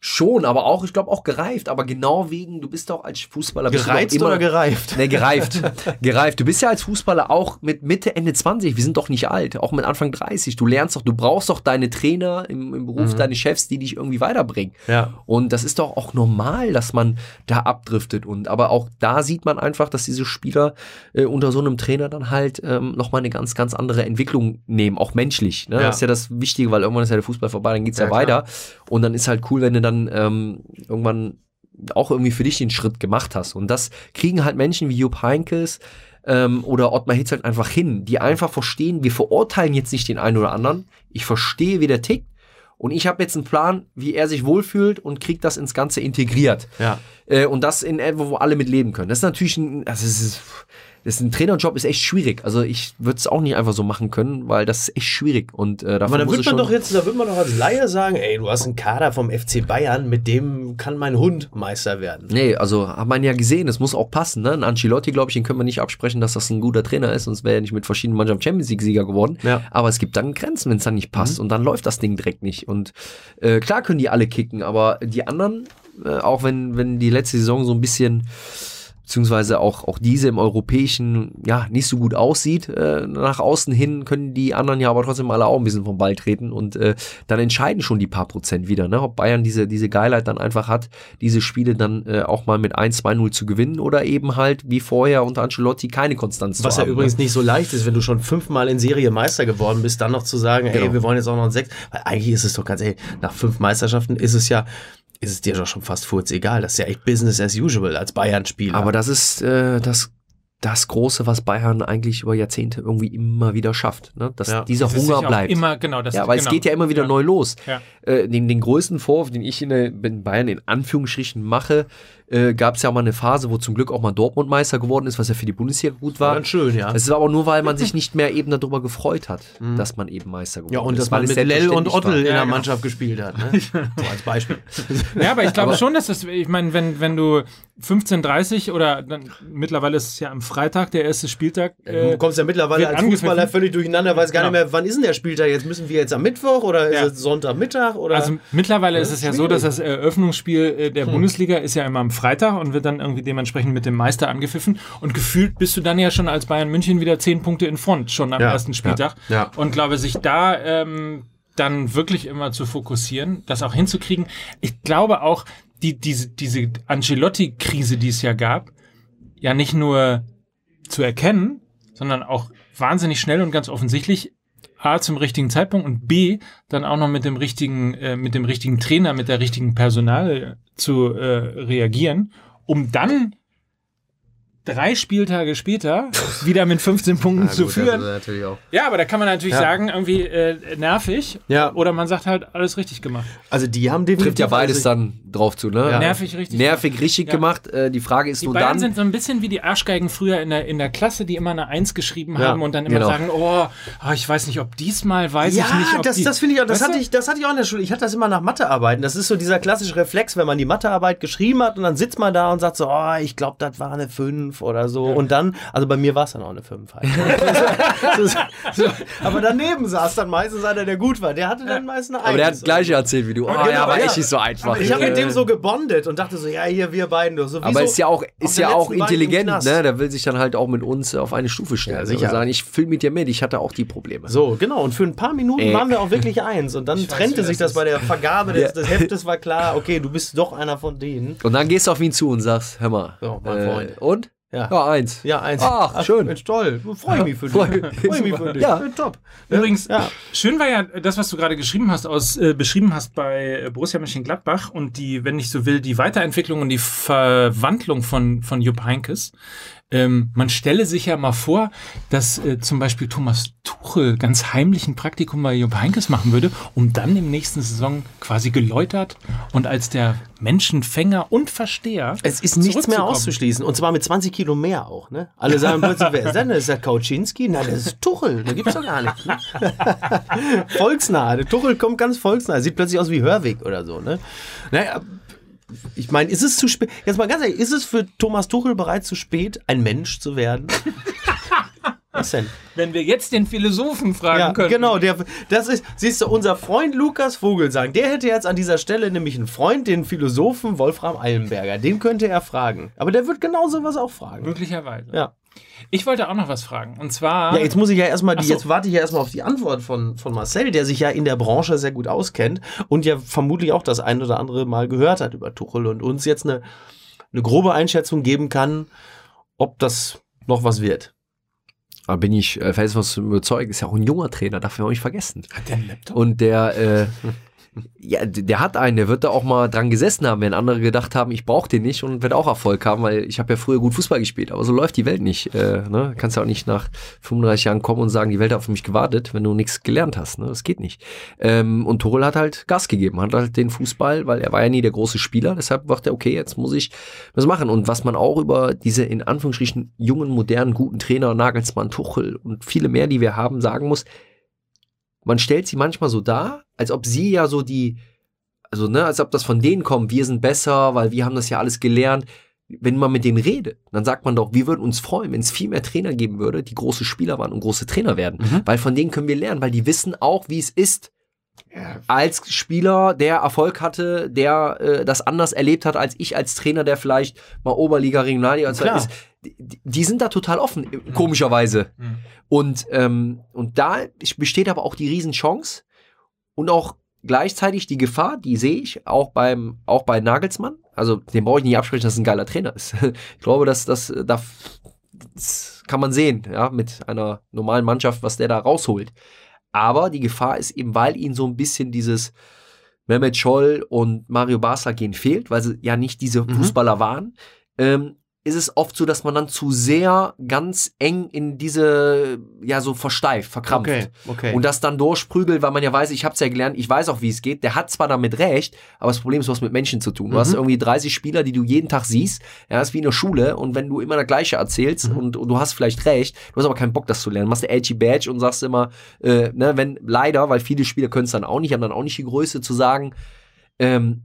[SPEAKER 3] Schon, aber auch, ich glaube auch gereift, aber genau wegen, du bist doch als Fußballer
[SPEAKER 1] Gereizt
[SPEAKER 3] immer,
[SPEAKER 1] oder gereift?
[SPEAKER 3] Nee, gereift. gereift. Du bist ja als Fußballer auch mit Mitte, Ende 20, wir sind doch nicht alt, auch mit Anfang 30. Du lernst doch, du brauchst doch deine Trainer im, im Beruf, deine Chefs, die dich irgendwie weiterbringen.
[SPEAKER 1] Ja.
[SPEAKER 3] Und das ist doch auch normal, dass man da abdriftet. Und aber auch da sieht man einfach, dass diese Spieler äh, unter so einem Trainer dann halt ähm, nochmal eine ganz, ganz andere Entwicklung nehmen, auch menschlich. Ne?
[SPEAKER 1] Ja.
[SPEAKER 3] Das ist ja das Wichtige, weil irgendwann ist ja der Fußball vorbei, dann geht's ja,
[SPEAKER 1] Ja,
[SPEAKER 3] weiter. Und dann ist halt cool, wenn du dann ähm, irgendwann auch irgendwie für dich den Schritt gemacht hast. Und das kriegen halt Menschen wie Jupp Heynckes ähm, oder Ottmar Hitz halt einfach hin, die einfach verstehen, wir verurteilen jetzt nicht den einen oder anderen. Ich verstehe, wie der tickt. Und ich habe jetzt einen Plan, wie er sich wohlfühlt und kriegt das ins Ganze integriert.
[SPEAKER 1] Ja.
[SPEAKER 3] Äh, und das in etwa, wo alle mit leben können. Das ist natürlich ein, also es ist, das ist ein Trainerjob ist echt schwierig. Also ich würde es auch nicht einfach so machen können, weil das ist echt schwierig. Und äh,
[SPEAKER 1] Aber
[SPEAKER 3] davon
[SPEAKER 1] da
[SPEAKER 3] muss
[SPEAKER 1] wird man doch jetzt, da wird man doch als Laie sagen, ey, du hast einen Kader vom FC Bayern, mit dem kann mein Hund Meister werden.
[SPEAKER 3] Nee, also hat man ja gesehen, es muss auch passen. Ne? Ein Ancelotti, glaube ich, den können wir nicht absprechen, dass das ein guter Trainer ist, sonst wäre er nicht mit verschiedenen Mannschaften Champions League-Sieger geworden.
[SPEAKER 1] Ja.
[SPEAKER 3] Aber es gibt dann Grenzen, wenn es dann nicht passt und dann läuft das Ding direkt nicht. Und äh, klar können die alle kicken, aber die anderen, äh, auch wenn, wenn die letzte Saison so ein bisschen beziehungsweise auch, auch diese im europäischen, ja, nicht so gut aussieht. Äh, nach außen hin können die anderen ja aber trotzdem alle auch ein bisschen vom Ball treten und äh, dann entscheiden schon die paar Prozent wieder, ne? ob Bayern diese, diese Geilheit dann einfach hat, diese Spiele dann äh, auch mal mit 1-2-0 zu gewinnen oder eben halt wie vorher unter Ancelotti keine Konstanz
[SPEAKER 1] Was
[SPEAKER 3] zu
[SPEAKER 1] ja
[SPEAKER 3] haben.
[SPEAKER 1] übrigens
[SPEAKER 3] ne?
[SPEAKER 1] nicht so leicht ist, wenn du schon fünfmal in Serie Meister geworden bist, dann noch zu sagen, ey,
[SPEAKER 3] Genau.
[SPEAKER 1] wir wollen jetzt auch noch ein Sechs. Weil eigentlich ist es doch ganz ehrlich, nach fünf Meisterschaften ist es ja, ist es dir doch schon fast furz egal. Das ist ja echt Business as usual als Bayern-Spieler.
[SPEAKER 3] Aber das ist äh, das, das Große, was Bayern eigentlich über Jahrzehnte irgendwie immer wieder schafft. Ne? Dass
[SPEAKER 1] Ja.
[SPEAKER 3] dieser
[SPEAKER 2] Das
[SPEAKER 3] Hunger bleibt.
[SPEAKER 2] Immer, genau, das
[SPEAKER 3] ja, weil
[SPEAKER 2] genau.
[SPEAKER 3] es geht ja immer wieder
[SPEAKER 2] Ja.
[SPEAKER 3] neu los.
[SPEAKER 2] Ja.
[SPEAKER 3] Äh, den, den größten Vorwurf, den ich in, der, in Bayern in Anführungsstrichen mache, äh, gab es ja mal eine Phase, wo zum Glück auch mal Dortmund Meister geworden ist, was ja für die Bundesliga gut
[SPEAKER 1] war
[SPEAKER 3] war.
[SPEAKER 1] ganz schön, ja.
[SPEAKER 3] Es ist aber nur, weil man sich nicht mehr eben darüber gefreut hat, dass man eben Meister geworden
[SPEAKER 1] Mhm. ja, und
[SPEAKER 3] ist.
[SPEAKER 1] dass man
[SPEAKER 3] weil es
[SPEAKER 1] mit Lell und Ottel
[SPEAKER 3] war.
[SPEAKER 1] in
[SPEAKER 2] Ja,
[SPEAKER 1] der
[SPEAKER 2] genau.
[SPEAKER 1] Mannschaft gespielt hat. Ne? so als Beispiel.
[SPEAKER 2] Ja, aber ich glaube schon, dass das, ich meine, wenn, wenn du 15.30 oder dann, mittlerweile ist es ja am Freitag, der erste Spieltag.
[SPEAKER 1] du
[SPEAKER 2] Äh,
[SPEAKER 1] kommst ja mittlerweile als Fußballer völlig durcheinander, weiß gar
[SPEAKER 2] Genau.
[SPEAKER 1] nicht mehr, wann ist denn der Spieltag jetzt? Müssen wir jetzt am Mittwoch oder
[SPEAKER 2] Ja.
[SPEAKER 1] ist es Sonntagmittag? Oder?
[SPEAKER 2] also mittlerweile ist es
[SPEAKER 1] ist
[SPEAKER 2] ja so, dass das Eröffnungsspiel äh, der Bundesliga ist ja immer am Freitag und wird dann irgendwie dementsprechend mit dem Meister angepfiffen. Und gefühlt bist du dann ja schon als Bayern München wieder zehn Punkte in Front, schon am
[SPEAKER 1] Ja,
[SPEAKER 2] ersten Spieltag.
[SPEAKER 1] ja, ja.
[SPEAKER 2] Und glaube, sich da ähm, dann wirklich immer zu fokussieren, das auch hinzukriegen. Ich glaube auch, die, diese, diese Ancelotti-Krise, die es ja gab, ja nicht nur zu erkennen, sondern auch wahnsinnig schnell und ganz offensichtlich A zum richtigen Zeitpunkt und B dann auch noch mit dem richtigen äh, mit dem richtigen Trainer, mit der richtigen Personal zu äh, reagieren, um dann drei Spieltage später wieder mit 15 Punkten zu führen.
[SPEAKER 3] natürlich auch.
[SPEAKER 2] Ja, aber da kann man natürlich
[SPEAKER 1] Ja.
[SPEAKER 2] sagen, irgendwie äh, nervig.
[SPEAKER 1] Ja.
[SPEAKER 2] Oder man sagt halt, alles richtig gemacht.
[SPEAKER 1] Also die haben definitiv
[SPEAKER 3] Trifft ja beides
[SPEAKER 1] also,
[SPEAKER 3] dann drauf zu, ne?
[SPEAKER 1] Ja.
[SPEAKER 2] Nervig richtig.
[SPEAKER 3] Nervig richtig gemacht. Äh, die Frage ist
[SPEAKER 2] Die
[SPEAKER 3] nur
[SPEAKER 2] Bayern
[SPEAKER 3] dann.
[SPEAKER 2] sind so ein bisschen wie die Arschgeigen früher in der, in der Klasse, die immer eine Eins geschrieben
[SPEAKER 1] Ja,
[SPEAKER 2] haben und dann immer
[SPEAKER 3] genau.
[SPEAKER 2] sagen, oh, oh, ich weiß nicht, ob diesmal, weiß
[SPEAKER 1] ja,
[SPEAKER 2] ich nicht, ob
[SPEAKER 1] das,
[SPEAKER 2] die,
[SPEAKER 1] das finde ich auch, das
[SPEAKER 2] Weißt
[SPEAKER 1] hatte ich, das hatte ich auch in der Schule. Ich hatte das immer nach Mathearbeiten. Das ist so dieser klassische Reflex, wenn man die Mathearbeit geschrieben hat und dann sitzt man da und sagt so, oh, ich glaube, das war eine 5 oder so. Und dann, also bei mir war es dann auch eine 5 halt. so, so, so, aber daneben saß dann meistens einer, der gut war. Der hatte dann meistens eine 1.
[SPEAKER 3] aber der hat gleich erzählt wie du. Oh,
[SPEAKER 1] Genau,
[SPEAKER 3] ja, aber
[SPEAKER 1] ja.
[SPEAKER 3] echt nicht so einfach.
[SPEAKER 1] Ich habe mit dem
[SPEAKER 3] Äh,
[SPEAKER 1] so gebondet und dachte so, ja, hier, wir beiden. doch. So, wie
[SPEAKER 3] aber ist ja auch, ist ja auch intelligent, ne? Der will sich dann halt auch mit uns auf eine Stufe stellen.
[SPEAKER 1] Ja,
[SPEAKER 3] Also
[SPEAKER 1] sicher.
[SPEAKER 3] sagen, ich fühle mit dir mit, ich hatte auch die Probleme.
[SPEAKER 1] So, genau. Und für ein paar Minuten
[SPEAKER 3] Äh.
[SPEAKER 1] waren wir auch wirklich eins. Und dann trennte
[SPEAKER 2] wie
[SPEAKER 1] sich
[SPEAKER 2] das
[SPEAKER 1] das bei der Vergabe des, des Heftes, war klar, okay, du bist doch einer von denen.
[SPEAKER 3] Und dann gehst du auf ihn zu und sagst, hör mal.
[SPEAKER 1] So, mein Freund.
[SPEAKER 3] Und?
[SPEAKER 1] Ja.
[SPEAKER 3] Ja, eins.
[SPEAKER 1] Ja, eins.
[SPEAKER 3] Ach, schön.
[SPEAKER 1] Mensch, toll. Freue mich für dich.
[SPEAKER 3] Freu-
[SPEAKER 1] Freue mich für dich.
[SPEAKER 3] Ja.
[SPEAKER 1] top.
[SPEAKER 2] Übrigens,
[SPEAKER 1] Ja.
[SPEAKER 2] schön war ja das, was du gerade geschrieben hast, aus, äh, beschrieben hast bei äh, Borussia Mönchengladbach und die, wenn ich so will, die Weiterentwicklung und die Verwandlung von, von Jupp Heynckes. Ähm, man stelle sich ja mal vor, dass äh, zum Beispiel Thomas Tuchel ganz heimlich ein Praktikum bei Jupp Heynckes machen würde, um dann im nächsten Saison quasi geläutert und als der Menschenfänger und Versteher
[SPEAKER 1] Es ist nichts mehr auszuschließen. Und zwar mit 20 Kilo mehr auch. Ne? Alle sagen plötzlich, wer ist denn? Das ist der Kauczynski? Nein, das ist Tuchel. Der gibt's doch gar nicht. Ne? volksnah. Der Tuchel kommt ganz volksnah. Sieht plötzlich aus wie Hörwig oder so. Ne? Naja, ich meine, ist es zu spät? Jetzt mal ganz ehrlich, ist es für Thomas Tuchel bereits zu spät, ein Mensch zu werden? Was denn?
[SPEAKER 2] Wenn wir jetzt den Philosophen fragen
[SPEAKER 1] Ja,
[SPEAKER 2] können.
[SPEAKER 1] genau. Der, das ist, siehst du, unser Freund Lukas Vogelsang, der hätte jetzt an dieser Stelle nämlich einen Freund, den Philosophen Wolfram Eilenberger. Den könnte er fragen. Aber der wird genau sowas auch fragen.
[SPEAKER 2] Möglicherweise.
[SPEAKER 1] Ja.
[SPEAKER 2] Ich wollte auch noch was fragen. Und zwar.
[SPEAKER 1] Ja, jetzt muss ich ja erstmal, die,
[SPEAKER 2] so.
[SPEAKER 1] jetzt warte ich ja erstmal auf die Antwort von, von Marcel, der sich ja in der Branche sehr gut auskennt und ja vermutlich auch das ein oder andere Mal gehört hat über Tuchel und uns jetzt eine, eine grobe Einschätzung geben kann, ob das noch was wird.
[SPEAKER 3] Da bin ich äh, felsenfest überzeugt, ist ja auch ein junger Trainer, darf man auch nicht vergessen.
[SPEAKER 2] Hat der einen Laptop?
[SPEAKER 3] Und der, äh, ja, der hat einen, der wird da auch mal dran gesessen haben, wenn andere gedacht haben, ich brauche den nicht und wird auch Erfolg haben, weil ich habe ja früher gut Fußball gespielt, aber so läuft die Welt nicht. Äh, ne? Kannst ja auch nicht nach 35 Jahren kommen und sagen, die Welt hat auf mich gewartet, wenn du nichts gelernt hast. Ne? Das geht nicht. Ähm, und Tuchel hat halt Gas gegeben, hat halt den Fußball, weil er war ja nie der große Spieler, deshalb dachte er, okay, jetzt muss ich was machen. Und was man auch über diese in Anführungsstrichen jungen, modernen, guten Trainer, Nagelsmann, Tuchel und viele mehr, die wir haben, sagen muss, man stellt sie manchmal so dar, als ob sie ja so die, also ne, als ob das von denen kommt, wir sind besser, weil wir haben das ja alles gelernt. Wenn man mit denen redet, dann sagt man doch, wir würden uns freuen, wenn es viel mehr Trainer geben würde, die große Spieler waren und große Trainer werden. Weil von denen können wir lernen, weil die wissen auch, wie es ist. Als Spieler, der Erfolg hatte, der äh, das anders erlebt hat als ich als Trainer, der vielleicht mal Oberliga, Regionalliga
[SPEAKER 1] Klar.
[SPEAKER 3] ist, die, die sind da total offen, komischerweise.
[SPEAKER 2] Mhm.
[SPEAKER 3] Und, ähm, und da besteht aber auch die Riesenchance und auch gleichzeitig die Gefahr, die sehe ich auch beim, auch bei Nagelsmann. Also, den brauche ich nicht absprechen, dass es ein geiler Trainer ist. Ich glaube, dass das, äh, da, das kann man sehen, ja, mit einer normalen Mannschaft, was der da rausholt. Aber die Gefahr ist eben, weil ihnen so ein bisschen dieses Mehmet Scholl und Mario Basler gehen fehlt, weil sie ja nicht diese
[SPEAKER 1] Mhm.
[SPEAKER 3] Fußballer waren, ähm, ist es oft so, dass man dann zu sehr ganz eng in diese, ja, so versteift, verkrampft.
[SPEAKER 1] okay.
[SPEAKER 3] Und das dann durchprügelt, weil man ja weiß, ich hab's ja gelernt, ich weiß auch, wie es geht. Der hat zwar damit recht, aber das Problem ist, was mit Menschen zu tun. Du hast
[SPEAKER 1] Mhm.
[SPEAKER 3] irgendwie 30 Spieler, die du jeden Tag siehst. Ja, ist wie in der Schule. Und wenn du immer das Gleiche erzählst
[SPEAKER 1] Mhm.
[SPEAKER 3] und, und du hast vielleicht recht, du hast aber keinen Bock, das zu lernen. Machst du edgy Badge und sagst immer, äh, ne, wenn, leider, weil viele Spieler können es dann auch nicht, haben dann auch nicht die Größe zu sagen, ähm,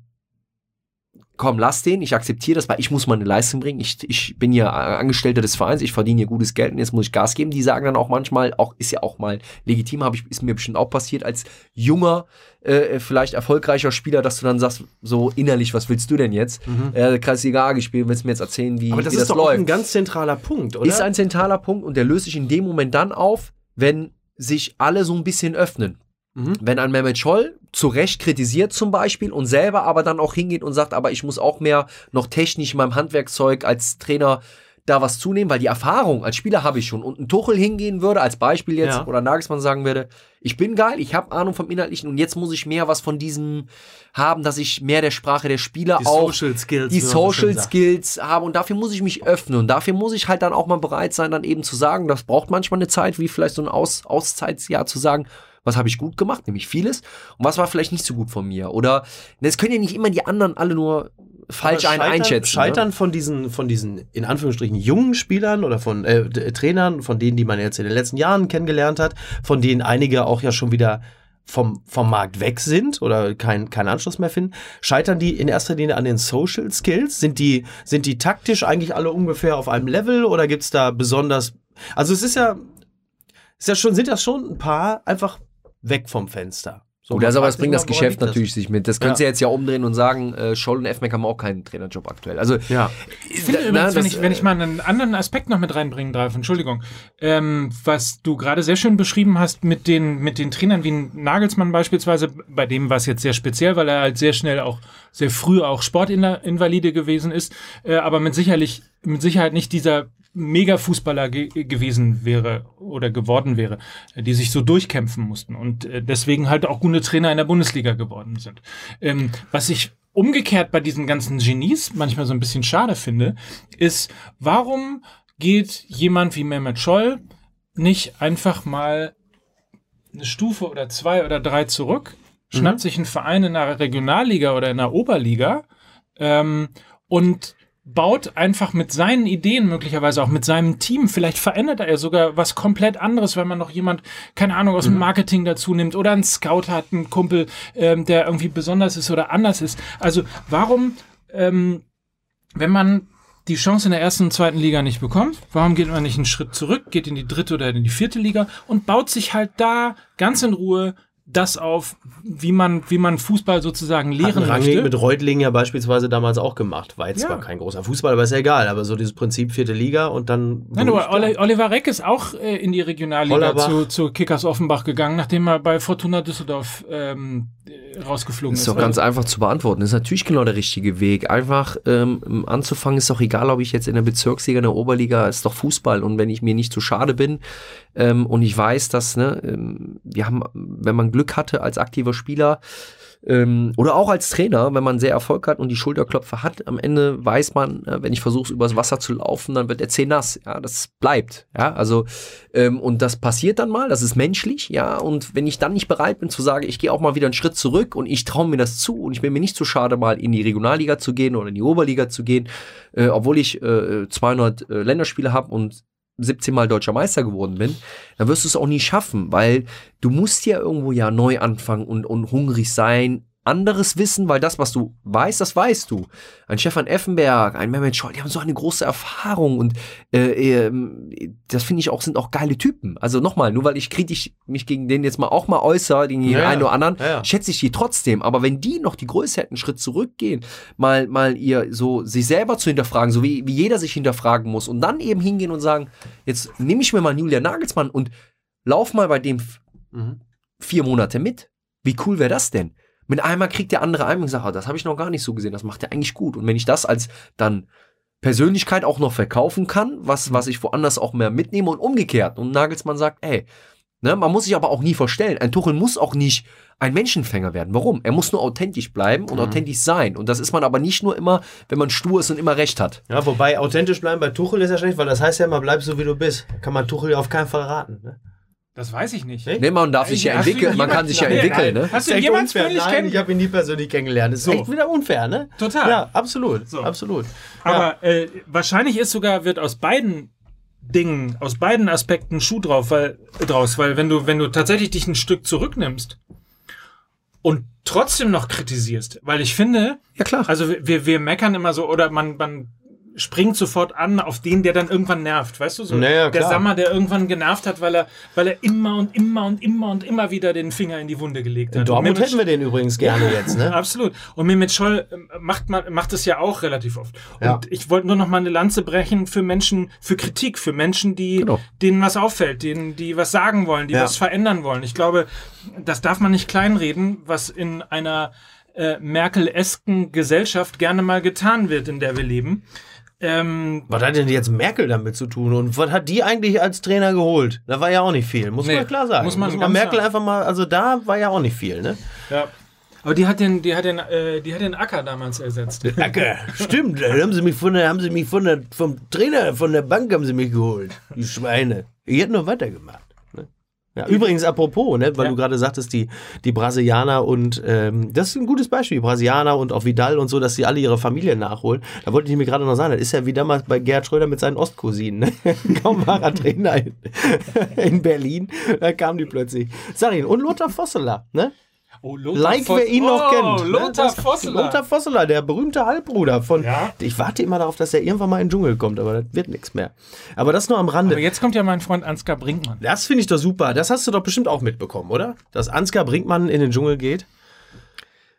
[SPEAKER 3] komm, lass den, ich akzeptiere das, weil ich muss meine Leistung bringen. Ich, ich bin ja Angestellter des Vereins, ich verdiene hier gutes Geld und jetzt muss ich Gas geben. Die sagen dann auch manchmal, auch ist ja auch mal legitim, habe ich, ist mir bestimmt auch passiert als junger, äh, vielleicht erfolgreicher Spieler, dass du dann sagst, so innerlich, was willst du denn jetzt?
[SPEAKER 1] Mhm.
[SPEAKER 3] Äh, Kreisliga A gespielt, willst du mir jetzt erzählen, wie,
[SPEAKER 1] Aber das
[SPEAKER 3] wie
[SPEAKER 1] ist
[SPEAKER 3] das
[SPEAKER 1] doch
[SPEAKER 3] läuft?
[SPEAKER 1] ein ganz zentraler Punkt, oder?
[SPEAKER 3] Ist ein zentraler Punkt und der löst sich in dem Moment dann auf, wenn sich alle so ein bisschen öffnen.
[SPEAKER 1] Mhm.
[SPEAKER 3] Wenn ein Mehmet Scholl zu Recht kritisiert zum Beispiel und selber aber dann auch hingeht und sagt, aber ich muss auch mehr noch technisch in meinem Handwerkszeug als Trainer da was zunehmen, weil die Erfahrung als Spieler habe ich schon. Und ein Tuchel hingehen würde, als Beispiel jetzt,
[SPEAKER 1] Ja.
[SPEAKER 3] oder Nagelsmann sagen würde, ich bin geil, ich habe Ahnung vom Inhaltlichen und jetzt muss ich mehr was von diesem haben, dass ich mehr der Sprache der Spieler
[SPEAKER 1] Die
[SPEAKER 3] auch
[SPEAKER 1] Social Skills,
[SPEAKER 3] die Social. Skills habe und dafür muss ich mich öffnen und dafür muss ich halt dann auch mal bereit sein, dann eben zu sagen, das braucht manchmal eine Zeit, wie vielleicht so ein Aus Auszeitsjahr zu sagen, was habe ich gut gemacht, nämlich vieles und was war vielleicht nicht so gut von mir oder es können ja nicht immer die anderen alle nur falsch einen einschätzen.
[SPEAKER 1] Scheitern von diesen, von diesen, in Anführungsstrichen, jungen Spielern oder von äh, d- Trainern, von denen, die man jetzt in den letzten Jahren kennengelernt hat, von denen einige auch ja schon wieder vom, vom Markt weg sind oder kein, keinen Anschluss mehr finden, scheitern die in erster Linie an den Social Skills? Sind die, sind die taktisch eigentlich alle ungefähr auf einem Level oder gibt's da besonders, also es ist ja, ist ja schon, sind das schon ein paar einfach weg vom Fenster. So,
[SPEAKER 3] Gut, also aber es bringt das Geschäft natürlich sich mit. Das könntest du jetzt ja umdrehen und sagen, äh, Scholl und F-Mac haben auch keinen Trainerjob aktuell. Also
[SPEAKER 1] Ja.
[SPEAKER 2] Ich finde
[SPEAKER 3] Na,
[SPEAKER 2] übrigens, wenn
[SPEAKER 3] das,
[SPEAKER 2] ich, wenn
[SPEAKER 3] äh,
[SPEAKER 2] ich mal einen anderen Aspekt noch mit reinbringen darf, Entschuldigung, ähm, was du gerade sehr schön beschrieben hast mit den, mit den Trainern wie Nagelsmann beispielsweise, bei dem war es jetzt sehr speziell, weil er halt sehr schnell auch, sehr früh auch Sportinvalide gewesen ist, äh, aber mit sicherlich, mit Sicherheit nicht dieser Mega-Fußballer ge gewesen wäre oder geworden wäre, die sich so durchkämpfen mussten und äh, deswegen halt auch gute Trainer in der Bundesliga geworden sind. Ähm, was ich umgekehrt bei diesen ganzen Genies manchmal so ein bisschen schade finde, ist, warum geht jemand wie Mehmet Scholl nicht einfach mal eine Stufe oder zwei oder drei zurück, schnappt sich einen Verein in einer Regionalliga oder in einer Oberliga ähm, und baut einfach mit seinen Ideen, möglicherweise auch mit seinem Team, vielleicht verändert er sogar was komplett anderes, weil man noch jemand, keine Ahnung, aus dem Marketing dazu nimmt oder einen Scout hat, einen Kumpel, ähm, der irgendwie besonders ist oder anders ist. Also warum, ähm, wenn man die Chance in der ersten und zweiten Liga nicht bekommt, warum geht man nicht einen Schritt zurück, geht in die dritte oder in die vierte Liga und baut sich halt da ganz in Ruhe das auf, wie man, wie man Fußball sozusagen lehren
[SPEAKER 1] Hatten Rangnick
[SPEAKER 2] möchte.
[SPEAKER 1] mit Reutling ja beispielsweise damals auch gemacht. War jetzt
[SPEAKER 2] Ja.
[SPEAKER 1] zwar kein großer Fußball, aber ist ja egal. Aber so dieses Prinzip vierte Liga und dann.
[SPEAKER 2] Nein, aber Oli- Oliver Reck ist auch äh, in die Regionalliga
[SPEAKER 1] Hollerbach.
[SPEAKER 2] zu, zu Kickers Offenbach gegangen, nachdem er bei Fortuna Düsseldorf ähm, äh, rausgeflogen
[SPEAKER 3] Das
[SPEAKER 2] ist.
[SPEAKER 3] ist doch ganz einfach zu beantworten. Das ist natürlich genau der richtige Weg. Einfach ähm, anzufangen ist doch egal, ob ich jetzt in der Bezirksliga, in der Oberliga, ist doch Fußball. Und wenn ich mir nicht zu schade bin ähm, und ich weiß, dass, ne, ähm, wir haben, wenn man Glück hatte als aktiver Spieler, ähm, oder auch als Trainer, wenn man sehr Erfolg hat und die Schulterklopfe hat, am Ende weiß man, äh, wenn ich versuche, übers Wasser zu laufen, dann wird der Zeh nass. Ja, das bleibt. Ja, also, ähm, und das passiert dann mal, das ist menschlich, ja, und wenn ich dann nicht bereit bin zu sagen, ich gehe auch mal wieder einen Schritt zurück und ich traue mir das zu und ich bin mir nicht zu schade, mal in die Regionalliga zu gehen oder in die Oberliga zu gehen, äh, obwohl ich äh, 200 äh, Länderspiele habe und 17 Mal deutscher Meister geworden bin, dann wirst du es auch nie schaffen, weil du musst ja irgendwo ja neu anfangen und, und hungrig sein, anderes Wissen, weil das, was du weißt, das weißt du. Ein Stefan Effenberg, ein Mehmet Scholl, die haben so eine große Erfahrung und äh, ähm, das finde ich auch, sind auch geile Typen. Also nochmal, nur weil ich kritisch mich gegen den jetzt mal auch mal äußere, den
[SPEAKER 1] Ja,
[SPEAKER 3] einen oder anderen,
[SPEAKER 1] Ja,
[SPEAKER 3] schätze ich die trotzdem. Aber wenn die noch die Größe hätten, einen Schritt zurückgehen, mal, mal ihr so sich selber zu hinterfragen, so wie, wie jeder sich hinterfragen muss und dann eben hingehen und sagen, jetzt nehme ich mir mal Julian Nagelsmann und lauf mal bei dem
[SPEAKER 1] Mhm.
[SPEAKER 3] vier Monate mit. Wie cool wäre das denn? Mit einmal kriegt der andere ein und sagt, ah, das habe ich noch gar nicht so gesehen, das macht er eigentlich gut. Und wenn ich das als dann Persönlichkeit auch noch verkaufen kann, was, was ich woanders auch mehr mitnehme und umgekehrt. Und Nagelsmann sagt, ey, ne, man muss sich aber auch nie verstellen. Ein Tuchel muss auch nicht ein Menschenfänger werden. Warum? Er muss nur authentisch bleiben und authentisch sein. Und das ist man aber nicht nur immer, wenn man stur ist und immer recht hat.
[SPEAKER 1] Ja, wobei authentisch bleiben bei Tuchel ist ja schlecht, weil das heißt ja immer, bleib so wie du bist. Kann man Tuchel auf keinen Fall raten. Ne?
[SPEAKER 2] Das weiß ich nicht.
[SPEAKER 1] Nee?
[SPEAKER 3] Ne, man darf sich ja entwickeln, man kann sich ja entwickeln, ne?
[SPEAKER 2] Hast du
[SPEAKER 1] Ist echt
[SPEAKER 2] jemals
[SPEAKER 1] unfair.
[SPEAKER 2] persönlich
[SPEAKER 1] Nein,
[SPEAKER 2] kennen-
[SPEAKER 1] ich habe ihn nie persönlich kennengelernt. Das ist
[SPEAKER 2] So.
[SPEAKER 1] echt wieder unfair, ne?
[SPEAKER 2] Total.
[SPEAKER 1] Ja, absolut.
[SPEAKER 2] So.
[SPEAKER 1] Absolut.
[SPEAKER 2] Aber äh, wahrscheinlich ist sogar, wird aus beiden Dingen, aus beiden Aspekten ein Schuh drauf, weil, draus, weil wenn du, wenn du tatsächlich dich ein Stück zurücknimmst und trotzdem noch kritisierst, weil ich finde,
[SPEAKER 3] Ja, klar.
[SPEAKER 2] also wir, wir meckern immer so oder man, man springt sofort an auf den, der dann irgendwann nervt, weißt du so?
[SPEAKER 1] Naja,
[SPEAKER 2] der
[SPEAKER 1] klar.
[SPEAKER 2] Sammer, der irgendwann genervt hat, weil er, weil er immer und immer und immer und immer wieder den Finger in die Wunde gelegt hat.
[SPEAKER 1] In Dortmund hätten wir den übrigens gerne jetzt, ne?
[SPEAKER 2] Absolut. Und Mehmet Scholl ähm, macht man macht es ja auch relativ oft.
[SPEAKER 1] Ja.
[SPEAKER 2] Und ich wollte nur noch mal eine Lanze brechen für Menschen, für Kritik, für Menschen, die
[SPEAKER 3] Genau.
[SPEAKER 2] denen was auffällt, denen die was sagen wollen, die
[SPEAKER 1] Ja.
[SPEAKER 2] was verändern wollen. Ich glaube, das darf man nicht kleinreden, was in einer äh, Merkel-esken Gesellschaft gerne mal getan wird, in der wir leben. Ähm,
[SPEAKER 1] Was hat denn jetzt Merkel damit zu tun? Und was hat die eigentlich als Trainer geholt? Da war ja auch nicht viel, muss
[SPEAKER 2] Nee,
[SPEAKER 1] man klar sagen.
[SPEAKER 2] muss man ganz
[SPEAKER 1] Merkel
[SPEAKER 2] klar.
[SPEAKER 1] einfach mal, also da war ja auch nicht viel, ne?
[SPEAKER 2] ja. Aber die hat den, die hat den, äh, die hat den Acker damals ersetzt.
[SPEAKER 1] Acker, stimmt, da haben sie mich von der, haben sie mich von der, vom Trainer von der Bank haben sie mich geholt. Die Schweine. Ich hätte nur weitergemacht. Ja, übrigens, apropos, ne, weil
[SPEAKER 2] Ja.
[SPEAKER 1] du gerade sagtest, die, die Brasilianer und ähm, das ist ein gutes Beispiel, die Brasilianer und auch Vidal und so, dass sie alle ihre Familie nachholen. Da wollte ich mir gerade noch sagen, das ist ja wie damals bei Gerhard Schröder mit seinen Ostcousinen. Ne? Kaum war er Trainer in, in Berlin, da kamen die plötzlich. Sag ich, und Lothar Vosseler, ne?
[SPEAKER 2] Oh,
[SPEAKER 1] Like
[SPEAKER 2] Vos-
[SPEAKER 1] wer ihn noch
[SPEAKER 2] oh,
[SPEAKER 1] kennt.
[SPEAKER 2] Lothar
[SPEAKER 1] ne?
[SPEAKER 2] Vosseler.
[SPEAKER 1] Lothar Vosseler, der berühmte Halbbruder von.
[SPEAKER 2] Ja.
[SPEAKER 1] Ich warte immer darauf, dass er irgendwann mal in den Dschungel kommt, aber das wird nichts mehr. Aber das nur am Rande.
[SPEAKER 2] Aber jetzt kommt ja mein Freund Ansgar Brinkmann.
[SPEAKER 1] das finde ich doch super. Das hast du doch bestimmt auch mitbekommen, oder? Dass Ansgar Brinkmann in den Dschungel geht.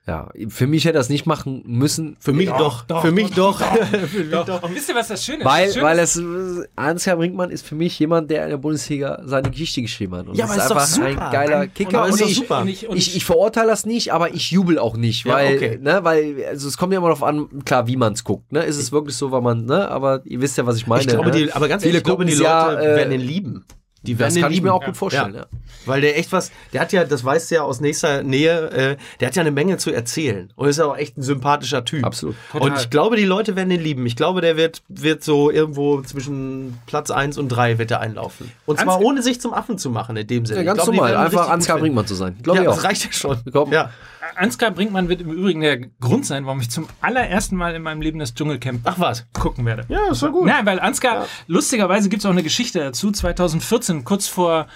[SPEAKER 3] Ja, für mich hätte er das nicht machen müssen.
[SPEAKER 1] Für mich doch.
[SPEAKER 2] doch,
[SPEAKER 1] Für mich doch. Für mich
[SPEAKER 2] Doch. Und wisst ihr, was das Schöne ist?
[SPEAKER 3] Weil,
[SPEAKER 2] Das Schöne
[SPEAKER 3] weil
[SPEAKER 2] ist-
[SPEAKER 3] es, äh, Ansgar Brinkmann ist für mich jemand, der in der Bundesliga seine Geschichte geschrieben hat. Und
[SPEAKER 1] Ja,
[SPEAKER 3] das
[SPEAKER 1] aber ist doch super.
[SPEAKER 3] ein geiler Kicker.
[SPEAKER 1] ist
[SPEAKER 3] Und
[SPEAKER 1] doch
[SPEAKER 3] ich,
[SPEAKER 1] super.
[SPEAKER 2] Und ich, und
[SPEAKER 3] ich, ich verurteile das nicht, aber ich jubel auch nicht,
[SPEAKER 1] Ja,
[SPEAKER 3] weil,
[SPEAKER 1] okay.
[SPEAKER 3] ne, weil, also es kommt ja immer darauf an, klar, wie man es guckt, ne, ist es wirklich so, weil man, ne, aber ihr wisst ja, was ich meine.
[SPEAKER 1] ich glaube,
[SPEAKER 3] ne?
[SPEAKER 1] die, aber ganz
[SPEAKER 3] Viele
[SPEAKER 1] ehrlich, ich glaube, die Leute
[SPEAKER 3] es ja, äh,
[SPEAKER 1] werden ihn lieben. Die werden
[SPEAKER 3] das kann ich
[SPEAKER 1] lieben.
[SPEAKER 3] mir auch gut vorstellen,
[SPEAKER 1] Ja.
[SPEAKER 3] ja.
[SPEAKER 1] Weil der echt was, der hat ja, das weißt du ja aus nächster Nähe, äh, der hat ja eine Menge zu erzählen. Und ist ja auch echt ein sympathischer Typ.
[SPEAKER 3] Absolut.
[SPEAKER 1] Und ich glaube, die Leute werden den lieben. Ich glaube, der wird, wird so irgendwo zwischen Platz 1 und 3 wird er einlaufen. Und zwar
[SPEAKER 2] Ansgar-
[SPEAKER 1] ohne sich zum Affen zu machen in dem Sinne.
[SPEAKER 3] Ja, ganz
[SPEAKER 1] glaube,
[SPEAKER 3] normal, einfach Ansgar. Brinkmann zu sein. Glaube
[SPEAKER 1] Ja,
[SPEAKER 3] ich auch.
[SPEAKER 1] das reicht ja schon.
[SPEAKER 3] Komm.
[SPEAKER 1] Ja.
[SPEAKER 2] Ansgar Brinkmann wird im Übrigen der Grund sein, warum ich zum allerersten Mal in meinem Leben das Dschungelcamp
[SPEAKER 1] Ach was.
[SPEAKER 2] gucken werde.
[SPEAKER 1] Ja, ist doch gut.
[SPEAKER 2] Nein, weil Ansgar, lustigerweise gibt es auch eine Geschichte dazu. 2014, kurz vor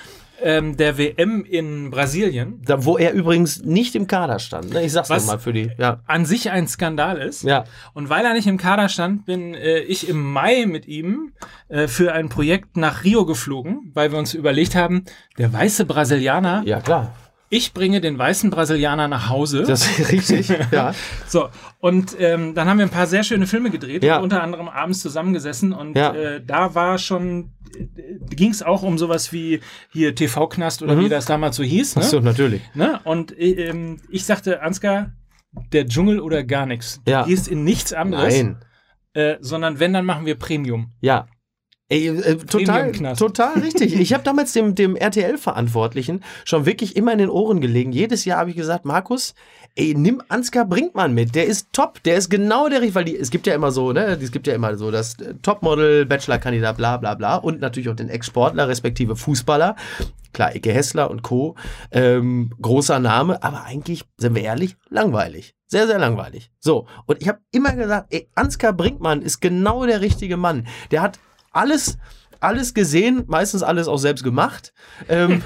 [SPEAKER 2] ähm, der WM in Brasilien
[SPEAKER 1] Da, wo er übrigens nicht im Kader stand. Ne? Ich sag's
[SPEAKER 2] Was?
[SPEAKER 1] nochmal für die. Ja.
[SPEAKER 2] an sich ein Skandal ist.
[SPEAKER 1] Ja.
[SPEAKER 2] Und weil er nicht im Kader stand, bin äh, ich im Mai mit ihm äh, für ein Projekt nach Rio geflogen, weil wir uns überlegt haben, der weiße Brasilianer,
[SPEAKER 1] Ja, klar.
[SPEAKER 2] Ich bringe den weißen Brasilianer nach Hause.
[SPEAKER 1] Das ist richtig. ja.
[SPEAKER 2] So, und ähm, dann haben wir ein paar sehr schöne Filme gedreht,
[SPEAKER 1] Ja.
[SPEAKER 2] unter anderem abends zusammengesessen und
[SPEAKER 1] Ja.
[SPEAKER 2] äh, da war schon, äh, ging es auch um sowas wie hier TV-Knast oder wie das damals so hieß. Ne?
[SPEAKER 1] Mhm. Achso, natürlich.
[SPEAKER 2] Ne? Und äh, ähm, ich sagte, Ansgar, der Dschungel oder gar nichts. Du
[SPEAKER 1] Ja.
[SPEAKER 2] gehst in nichts anderes,
[SPEAKER 1] Nein.
[SPEAKER 2] äh, sondern wenn, dann machen wir Premium.
[SPEAKER 1] Ja. Ey, äh, total,
[SPEAKER 2] Premium-Knast.
[SPEAKER 1] total richtig. Ich habe damals dem, dem RTL-Verantwortlichen schon wirklich immer in den Ohren gelegen. Jedes Jahr habe ich gesagt, Markus, ey, nimm Ansgar Brinkmann mit. Der ist top. Der ist genau der richtige, weil die, es gibt ja immer so, ne, es gibt ja immer so das äh, Topmodel, Bachelor-Kandidat, bla bla bla und natürlich auch den Ex-Sportler, respektive Fußballer. Klar, Icke Hessler und Co. Ähm, großer Name, aber eigentlich, sind wir ehrlich, langweilig. Sehr, sehr langweilig. So, und ich habe immer gesagt, ey, Ansgar Brinkmann ist genau der richtige Mann. Der hat alles, alles gesehen, meistens alles auch selbst gemacht. Ähm,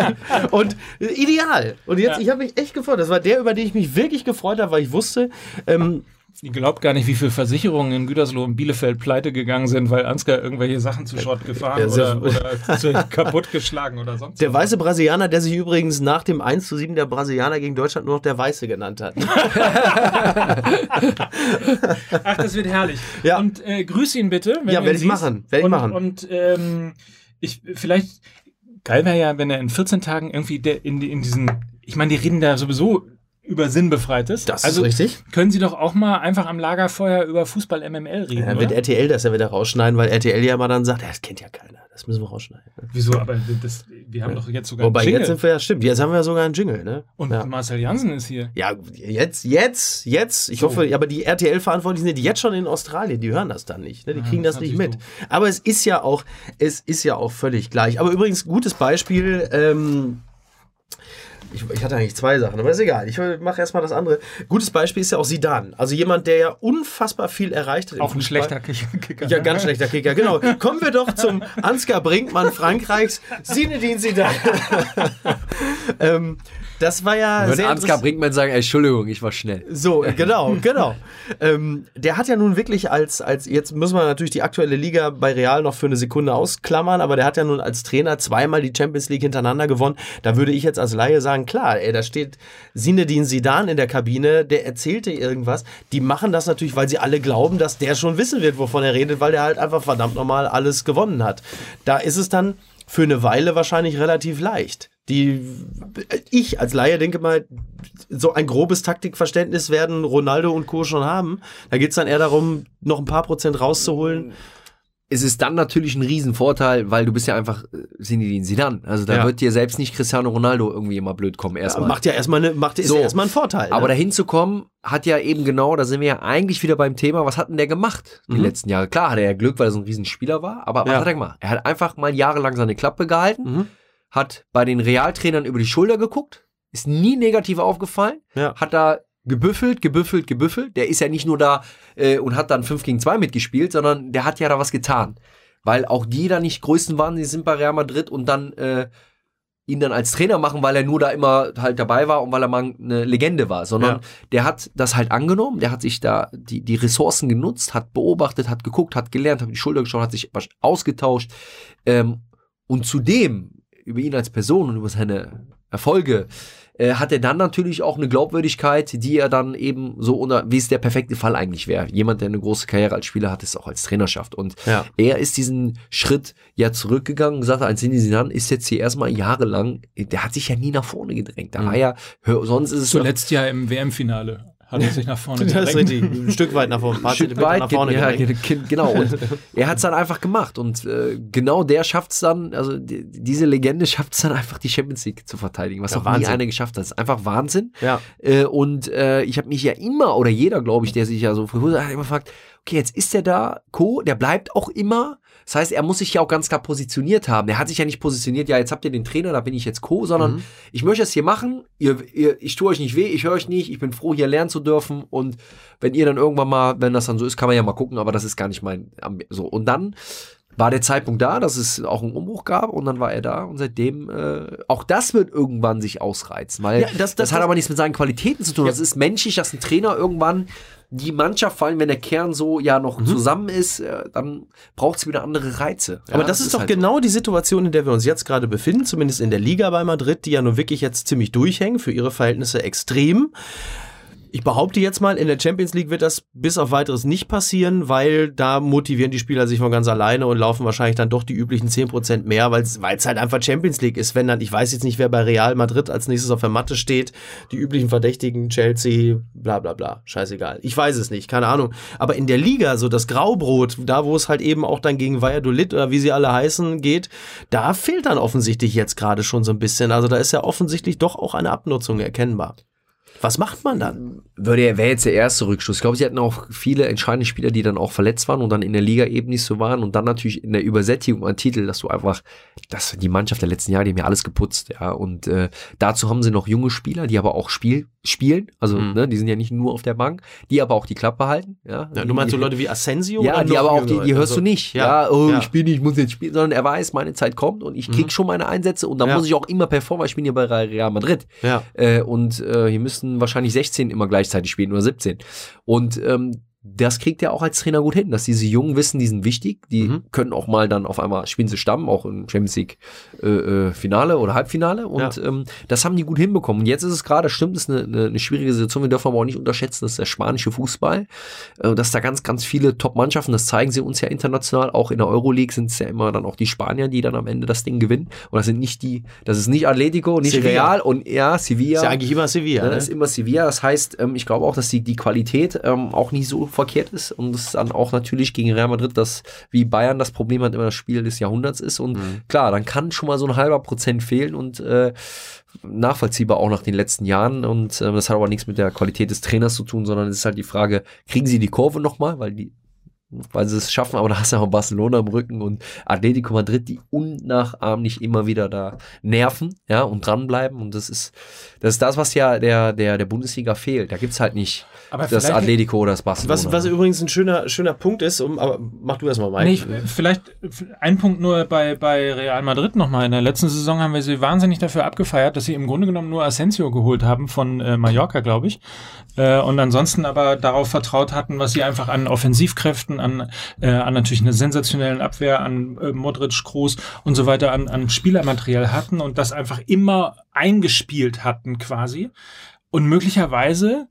[SPEAKER 1] und ideal. Und jetzt,
[SPEAKER 2] Ja.
[SPEAKER 1] ich habe mich echt gefreut. Das war der, über den ich mich wirklich gefreut habe, weil ich wusste, ähm,
[SPEAKER 2] Ihr glaubt gar nicht, wie viele Versicherungen in Gütersloh und Bielefeld pleite gegangen sind, weil Ansgar irgendwelche Sachen zu Schrott gefahren
[SPEAKER 1] Ja,
[SPEAKER 2] oder, oder zu kaputtgeschlagen oder sonst
[SPEAKER 1] der
[SPEAKER 2] was.
[SPEAKER 1] weiße Brasilianer, der sich übrigens nach dem 1 zu 7 der Brasilianer gegen Deutschland nur noch der Weiße genannt hat.
[SPEAKER 2] Ach, das wird herrlich.
[SPEAKER 1] Ja.
[SPEAKER 2] Und äh, grüß ihn bitte. Wenn
[SPEAKER 1] Ja,
[SPEAKER 2] du
[SPEAKER 1] werd
[SPEAKER 2] ihn
[SPEAKER 1] ich
[SPEAKER 2] siehst.
[SPEAKER 1] machen, werd ich
[SPEAKER 2] und,
[SPEAKER 1] machen.
[SPEAKER 2] Und ähm, ich vielleicht geil wäre ja, wenn er in 14 Tagen irgendwie in, in diesen, ich meine, die reden da sowieso über Sinnbefreites.
[SPEAKER 1] Das
[SPEAKER 2] also
[SPEAKER 1] ist richtig.
[SPEAKER 2] können Sie doch auch mal einfach am Lagerfeuer über Fußball MML reden.
[SPEAKER 1] Dann wird? RTL das ja wieder rausschneiden, weil RTL ja immer dann sagt, ja, das kennt ja keiner. Das müssen wir rausschneiden.
[SPEAKER 2] Wieso? Aber das, wir haben doch jetzt sogar
[SPEAKER 1] Wobei,
[SPEAKER 2] einen Jingle.
[SPEAKER 1] jetzt sind wir ja, stimmt, jetzt haben wir ja sogar einen Jingle, ne?
[SPEAKER 2] und
[SPEAKER 1] ja.
[SPEAKER 2] Marcel Jansen ist hier.
[SPEAKER 1] Ja, jetzt, jetzt, jetzt. Ich
[SPEAKER 2] So.
[SPEAKER 1] hoffe, aber die RTL-Verantwortlichen sind jetzt schon in Australien, die hören das dann nicht. Ne? Die
[SPEAKER 2] Ja,
[SPEAKER 1] kriegen
[SPEAKER 2] das
[SPEAKER 1] das,
[SPEAKER 2] ist
[SPEAKER 1] nicht mit. Aber es ist ja auch, es ist ja auch völlig gleich. Aber übrigens, gutes Beispiel, ähm, ich, ich hatte eigentlich zwei Sachen, aber ist egal. Ich mache erstmal das andere. Gutes Beispiel ist ja auch Sidan. Also jemand, der ja unfassbar viel erreicht hat.
[SPEAKER 2] Auch ein schlechter Kicker.
[SPEAKER 1] Ja, ganz schlechter Kicker, genau. Kommen wir doch zum Ansgar Brinkmann Frankreichs, Zinedine Zidane. ähm, das war ja
[SPEAKER 3] Würde
[SPEAKER 1] sehr
[SPEAKER 3] Ansgar Brinkmann sagen, Entschuldigung, ich war schnell.
[SPEAKER 1] so, genau, genau. ähm, der hat ja nun wirklich als, als, jetzt müssen wir natürlich die aktuelle Liga bei Real noch für eine Sekunde ausklammern, aber der hat ja nun als Trainer zweimal die Champions League hintereinander gewonnen. Da würde ich jetzt als Laie sagen, klar, ey, da steht Zinedine Zidane in der Kabine, der erzählte irgendwas. Die machen das natürlich, weil sie alle glauben, dass der schon wissen wird, wovon er redet, weil der halt einfach verdammt nochmal alles gewonnen hat. Da ist es dann für eine Weile wahrscheinlich relativ leicht. Die, ich als Laie denke mal, so ein grobes Taktikverständnis werden Ronaldo und Co. schon haben. Da geht es dann eher darum, noch ein paar Prozent rauszuholen.
[SPEAKER 3] Es ist dann natürlich ein Riesenvorteil, weil du bist ja einfach äh, Zinedine Zidane. Also da
[SPEAKER 1] Ja.
[SPEAKER 3] wird dir selbst nicht Cristiano Ronaldo irgendwie immer blöd kommen erstmal.
[SPEAKER 1] Macht ja erstmal eine, macht, ist
[SPEAKER 3] So.
[SPEAKER 1] ja erstmal ein Vorteil.
[SPEAKER 3] Aber
[SPEAKER 1] ne?
[SPEAKER 3] dahin zu kommen, hat ja eben genau, da sind wir ja eigentlich wieder beim Thema, was hat denn der gemacht die
[SPEAKER 1] Mhm.
[SPEAKER 3] letzten Jahre? Klar hat er ja Glück, weil er so ein Riesenspieler war, aber was
[SPEAKER 1] Ja.
[SPEAKER 3] hat er gemacht? Er hat einfach mal jahrelang seine Klappe gehalten,
[SPEAKER 1] Mhm.
[SPEAKER 3] hat bei den Realtrainern über die Schulter geguckt, ist nie negativ aufgefallen,
[SPEAKER 1] Ja.
[SPEAKER 3] hat da gebüffelt, gebüffelt, gebüffelt. Der ist ja nicht nur da äh, und hat dann 5 gegen 2 mitgespielt, sondern der hat ja da was getan. Weil auch die da nicht größten waren, die sind bei Real Madrid und dann äh, ihn dann als Trainer machen, weil er nur da immer halt dabei war und weil er mal eine Legende war, sondern
[SPEAKER 1] Ja.
[SPEAKER 3] der hat das halt angenommen, der hat sich da die, die Ressourcen genutzt, hat beobachtet, hat geguckt, hat gelernt, hat die Schulter geschaut, hat sich ausgetauscht ähm, und zudem über ihn als Person und über seine Erfolge äh, hat er dann natürlich auch eine Glaubwürdigkeit, die er dann eben so unter, wie es der perfekte Fall eigentlich wäre. Jemand, der eine große Karriere als Spieler hat, ist auch als Trainer schafft. Und
[SPEAKER 1] Ja.
[SPEAKER 3] er ist diesen Schritt ja zurückgegangen und gesagt, als Zinedine Zidane ist jetzt hier erstmal jahrelang, der hat sich ja nie nach vorne gedrängt. Da
[SPEAKER 1] Mhm.
[SPEAKER 3] war ja, hör, sonst ist es
[SPEAKER 2] Zuletzt ja im WM-Finale hat er sich nach vorne
[SPEAKER 1] Das ist richtig. Ein Stück weit nach vorne. Ein paar
[SPEAKER 3] Stück
[SPEAKER 1] Zentimeter
[SPEAKER 3] weit,
[SPEAKER 1] nach vorne
[SPEAKER 3] ja, genau. Und er hat es dann einfach gemacht. Und äh, genau der schafft es dann, also die, diese Legende schafft es dann einfach, die Champions League zu verteidigen, was
[SPEAKER 1] Ja,
[SPEAKER 3] auch nie
[SPEAKER 1] Wahnsinn.
[SPEAKER 3] einer geschafft hat. Das ist einfach Wahnsinn.
[SPEAKER 1] Ja.
[SPEAKER 3] Äh, und äh, ich habe mich ja immer, oder jeder, glaube ich, der sich ja so früh hat immer gefragt, okay, jetzt ist der da, Co., der bleibt auch immer. Das heißt, er muss sich ja auch ganz klar positioniert haben. Er hat sich ja nicht positioniert, ja, jetzt habt ihr den Trainer, da bin ich jetzt Co., sondern
[SPEAKER 1] Mhm.
[SPEAKER 3] ich möchte es hier machen, ihr, ihr, ich tue euch nicht weh, ich höre euch nicht, ich bin froh, hier lernen zu dürfen und wenn ihr dann irgendwann mal, wenn das dann so ist, kann man ja mal gucken, aber das ist gar nicht mein, so. Und dann war der Zeitpunkt da, dass es auch einen Umbruch gab und dann war er da und seitdem, äh, auch das wird irgendwann sich ausreizen, weil
[SPEAKER 1] Ja, das-
[SPEAKER 3] das,
[SPEAKER 1] das-
[SPEAKER 3] hat aber nichts mit seinen Qualitäten zu tun. Das ist menschlich, dass ein Trainer irgendwann die Mannschaft, vor allem wenn der Kern so ja noch zusammen ist, äh, dann braucht es wieder andere Reize.
[SPEAKER 1] Aber
[SPEAKER 3] Ja,
[SPEAKER 1] das, ist doch
[SPEAKER 3] halt so.
[SPEAKER 1] genau die Situation, in der wir uns jetzt gerade befinden, zumindest in der Liga bei Madrid, die ja nun wirklich jetzt ziemlich durchhängen, für ihre Verhältnisse extrem. Ich behaupte jetzt mal, in der Champions League wird das bis auf weiteres nicht passieren, weil da motivieren die Spieler sich von ganz alleine und laufen wahrscheinlich dann doch die üblichen 10% mehr, weil es halt einfach Champions League ist. Wenn dann, ich weiß jetzt nicht, wer bei Real Madrid als nächstes auf der Matte steht, die üblichen Verdächtigen, Chelsea, bla bla bla, scheißegal. Ich weiß es nicht, keine Ahnung. Aber in der Liga, so das Graubrot, da wo es halt eben auch dann gegen Valladolid oder wie sie alle heißen geht, da fehlt dann offensichtlich jetzt gerade schon so ein bisschen. Also da ist ja offensichtlich doch auch eine Abnutzung erkennbar. Was macht man dann?
[SPEAKER 3] Würde wäre jetzt der erste Rückschluss. Ich glaube, sie hatten auch viele entscheidende Spieler, die dann auch verletzt waren und dann in der Liga eben nicht so waren und dann natürlich in der Übersättigung an Titel, dass du einfach, dass die Mannschaft der letzten Jahre, die haben ja alles geputzt, ja. Und äh, dazu haben sie noch junge Spieler, die aber auch Spiel, spielen. Also,
[SPEAKER 1] Mhm.
[SPEAKER 3] ne, die sind ja nicht nur auf der Bank, die aber auch die Klappe halten. Ja,
[SPEAKER 1] Ja,
[SPEAKER 3] die,
[SPEAKER 1] du meinst so Leute wie Asensio?
[SPEAKER 3] ja,
[SPEAKER 1] oder
[SPEAKER 3] die aber auch, die, die hörst
[SPEAKER 1] Also,
[SPEAKER 3] du nicht.
[SPEAKER 1] Ja,
[SPEAKER 3] Ja, oh,
[SPEAKER 1] ja.
[SPEAKER 3] ich spiele nicht, ich muss jetzt spielen, sondern er weiß, meine Zeit kommt und ich krieg schon meine Einsätze und dann
[SPEAKER 1] Mhm.
[SPEAKER 3] Muss ich auch immer performen, weil ich bin ja bei Real Madrid.
[SPEAKER 1] Ja.
[SPEAKER 3] Äh, und äh, hier müssten wahrscheinlich 16 immer gleichzeitig spielen oder 17. Und ähm, das kriegt er auch als Trainer gut hin, dass diese Jungen wissen, die sind wichtig, die
[SPEAKER 1] Mhm.
[SPEAKER 3] können auch mal dann auf einmal spielen sie Stamm, auch im Champions League äh, äh, Finale oder Halbfinale und
[SPEAKER 1] Ja.
[SPEAKER 3] ähm, das haben die gut hinbekommen. Und jetzt ist es gerade, stimmt, ist eine, eine, eine schwierige Situation, wir dürfen aber auch nicht unterschätzen, das ist der spanische Fußball, äh, dass da ganz, ganz viele Top-Mannschaften, das zeigen sie uns ja international, auch in der Euroleague sind es ja immer dann auch die Spanier, die dann am Ende das Ding gewinnen und das sind nicht die, das ist nicht Atletico, nicht
[SPEAKER 1] Sevilla.
[SPEAKER 3] Real und ja, Sevilla.
[SPEAKER 1] Ist ja eigentlich immer Sevilla. Ne?
[SPEAKER 3] das ist immer Sevilla. Das heißt, ähm, ich glaube auch, dass die, die Qualität ähm, auch nicht so verkehrt ist und es dann auch natürlich gegen Real Madrid, das wie Bayern das Problem hat, immer das Spiel des Jahrhunderts ist. Und
[SPEAKER 1] Mhm.
[SPEAKER 3] klar, dann kann schon mal so ein halber Prozent fehlen und äh, nachvollziehbar auch nach den letzten Jahren. Und äh, das hat aber nichts mit der Qualität des Trainers zu tun, sondern es ist halt die Frage, kriegen sie die Kurve nochmal, weil die weil sie es schaffen, aber da hast du auch Barcelona im Rücken und Atletico Madrid, die unnachahmlich immer wieder da nerven, ja, und dranbleiben. Und das ist, das ist das, was ja der, der, der Bundesliga fehlt. Da gibt's halt nicht
[SPEAKER 2] Aber
[SPEAKER 3] das Atletico oder das Barcelona.
[SPEAKER 1] Was, was übrigens ein schöner, schöner Punkt ist, um, aber mach du erstmal.
[SPEAKER 2] Nee, ich, vielleicht ein Punkt nur bei, bei Real Madrid nochmal. In der letzten Saison haben wir sie wahnsinnig dafür abgefeiert, dass sie im Grunde genommen nur Asensio geholt haben von äh, Mallorca, glaube ich. Äh, und ansonsten aber darauf vertraut hatten, was sie einfach an Offensivkräften, an, äh, an natürlich einer sensationellen Abwehr, an äh, Modric, Kroos und so weiter, an, an Spielermaterial hatten und das einfach immer eingespielt hatten quasi. Und möglicherweise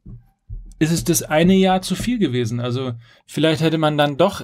[SPEAKER 2] ist es das eine Jahr zu viel gewesen. Also vielleicht hätte man dann doch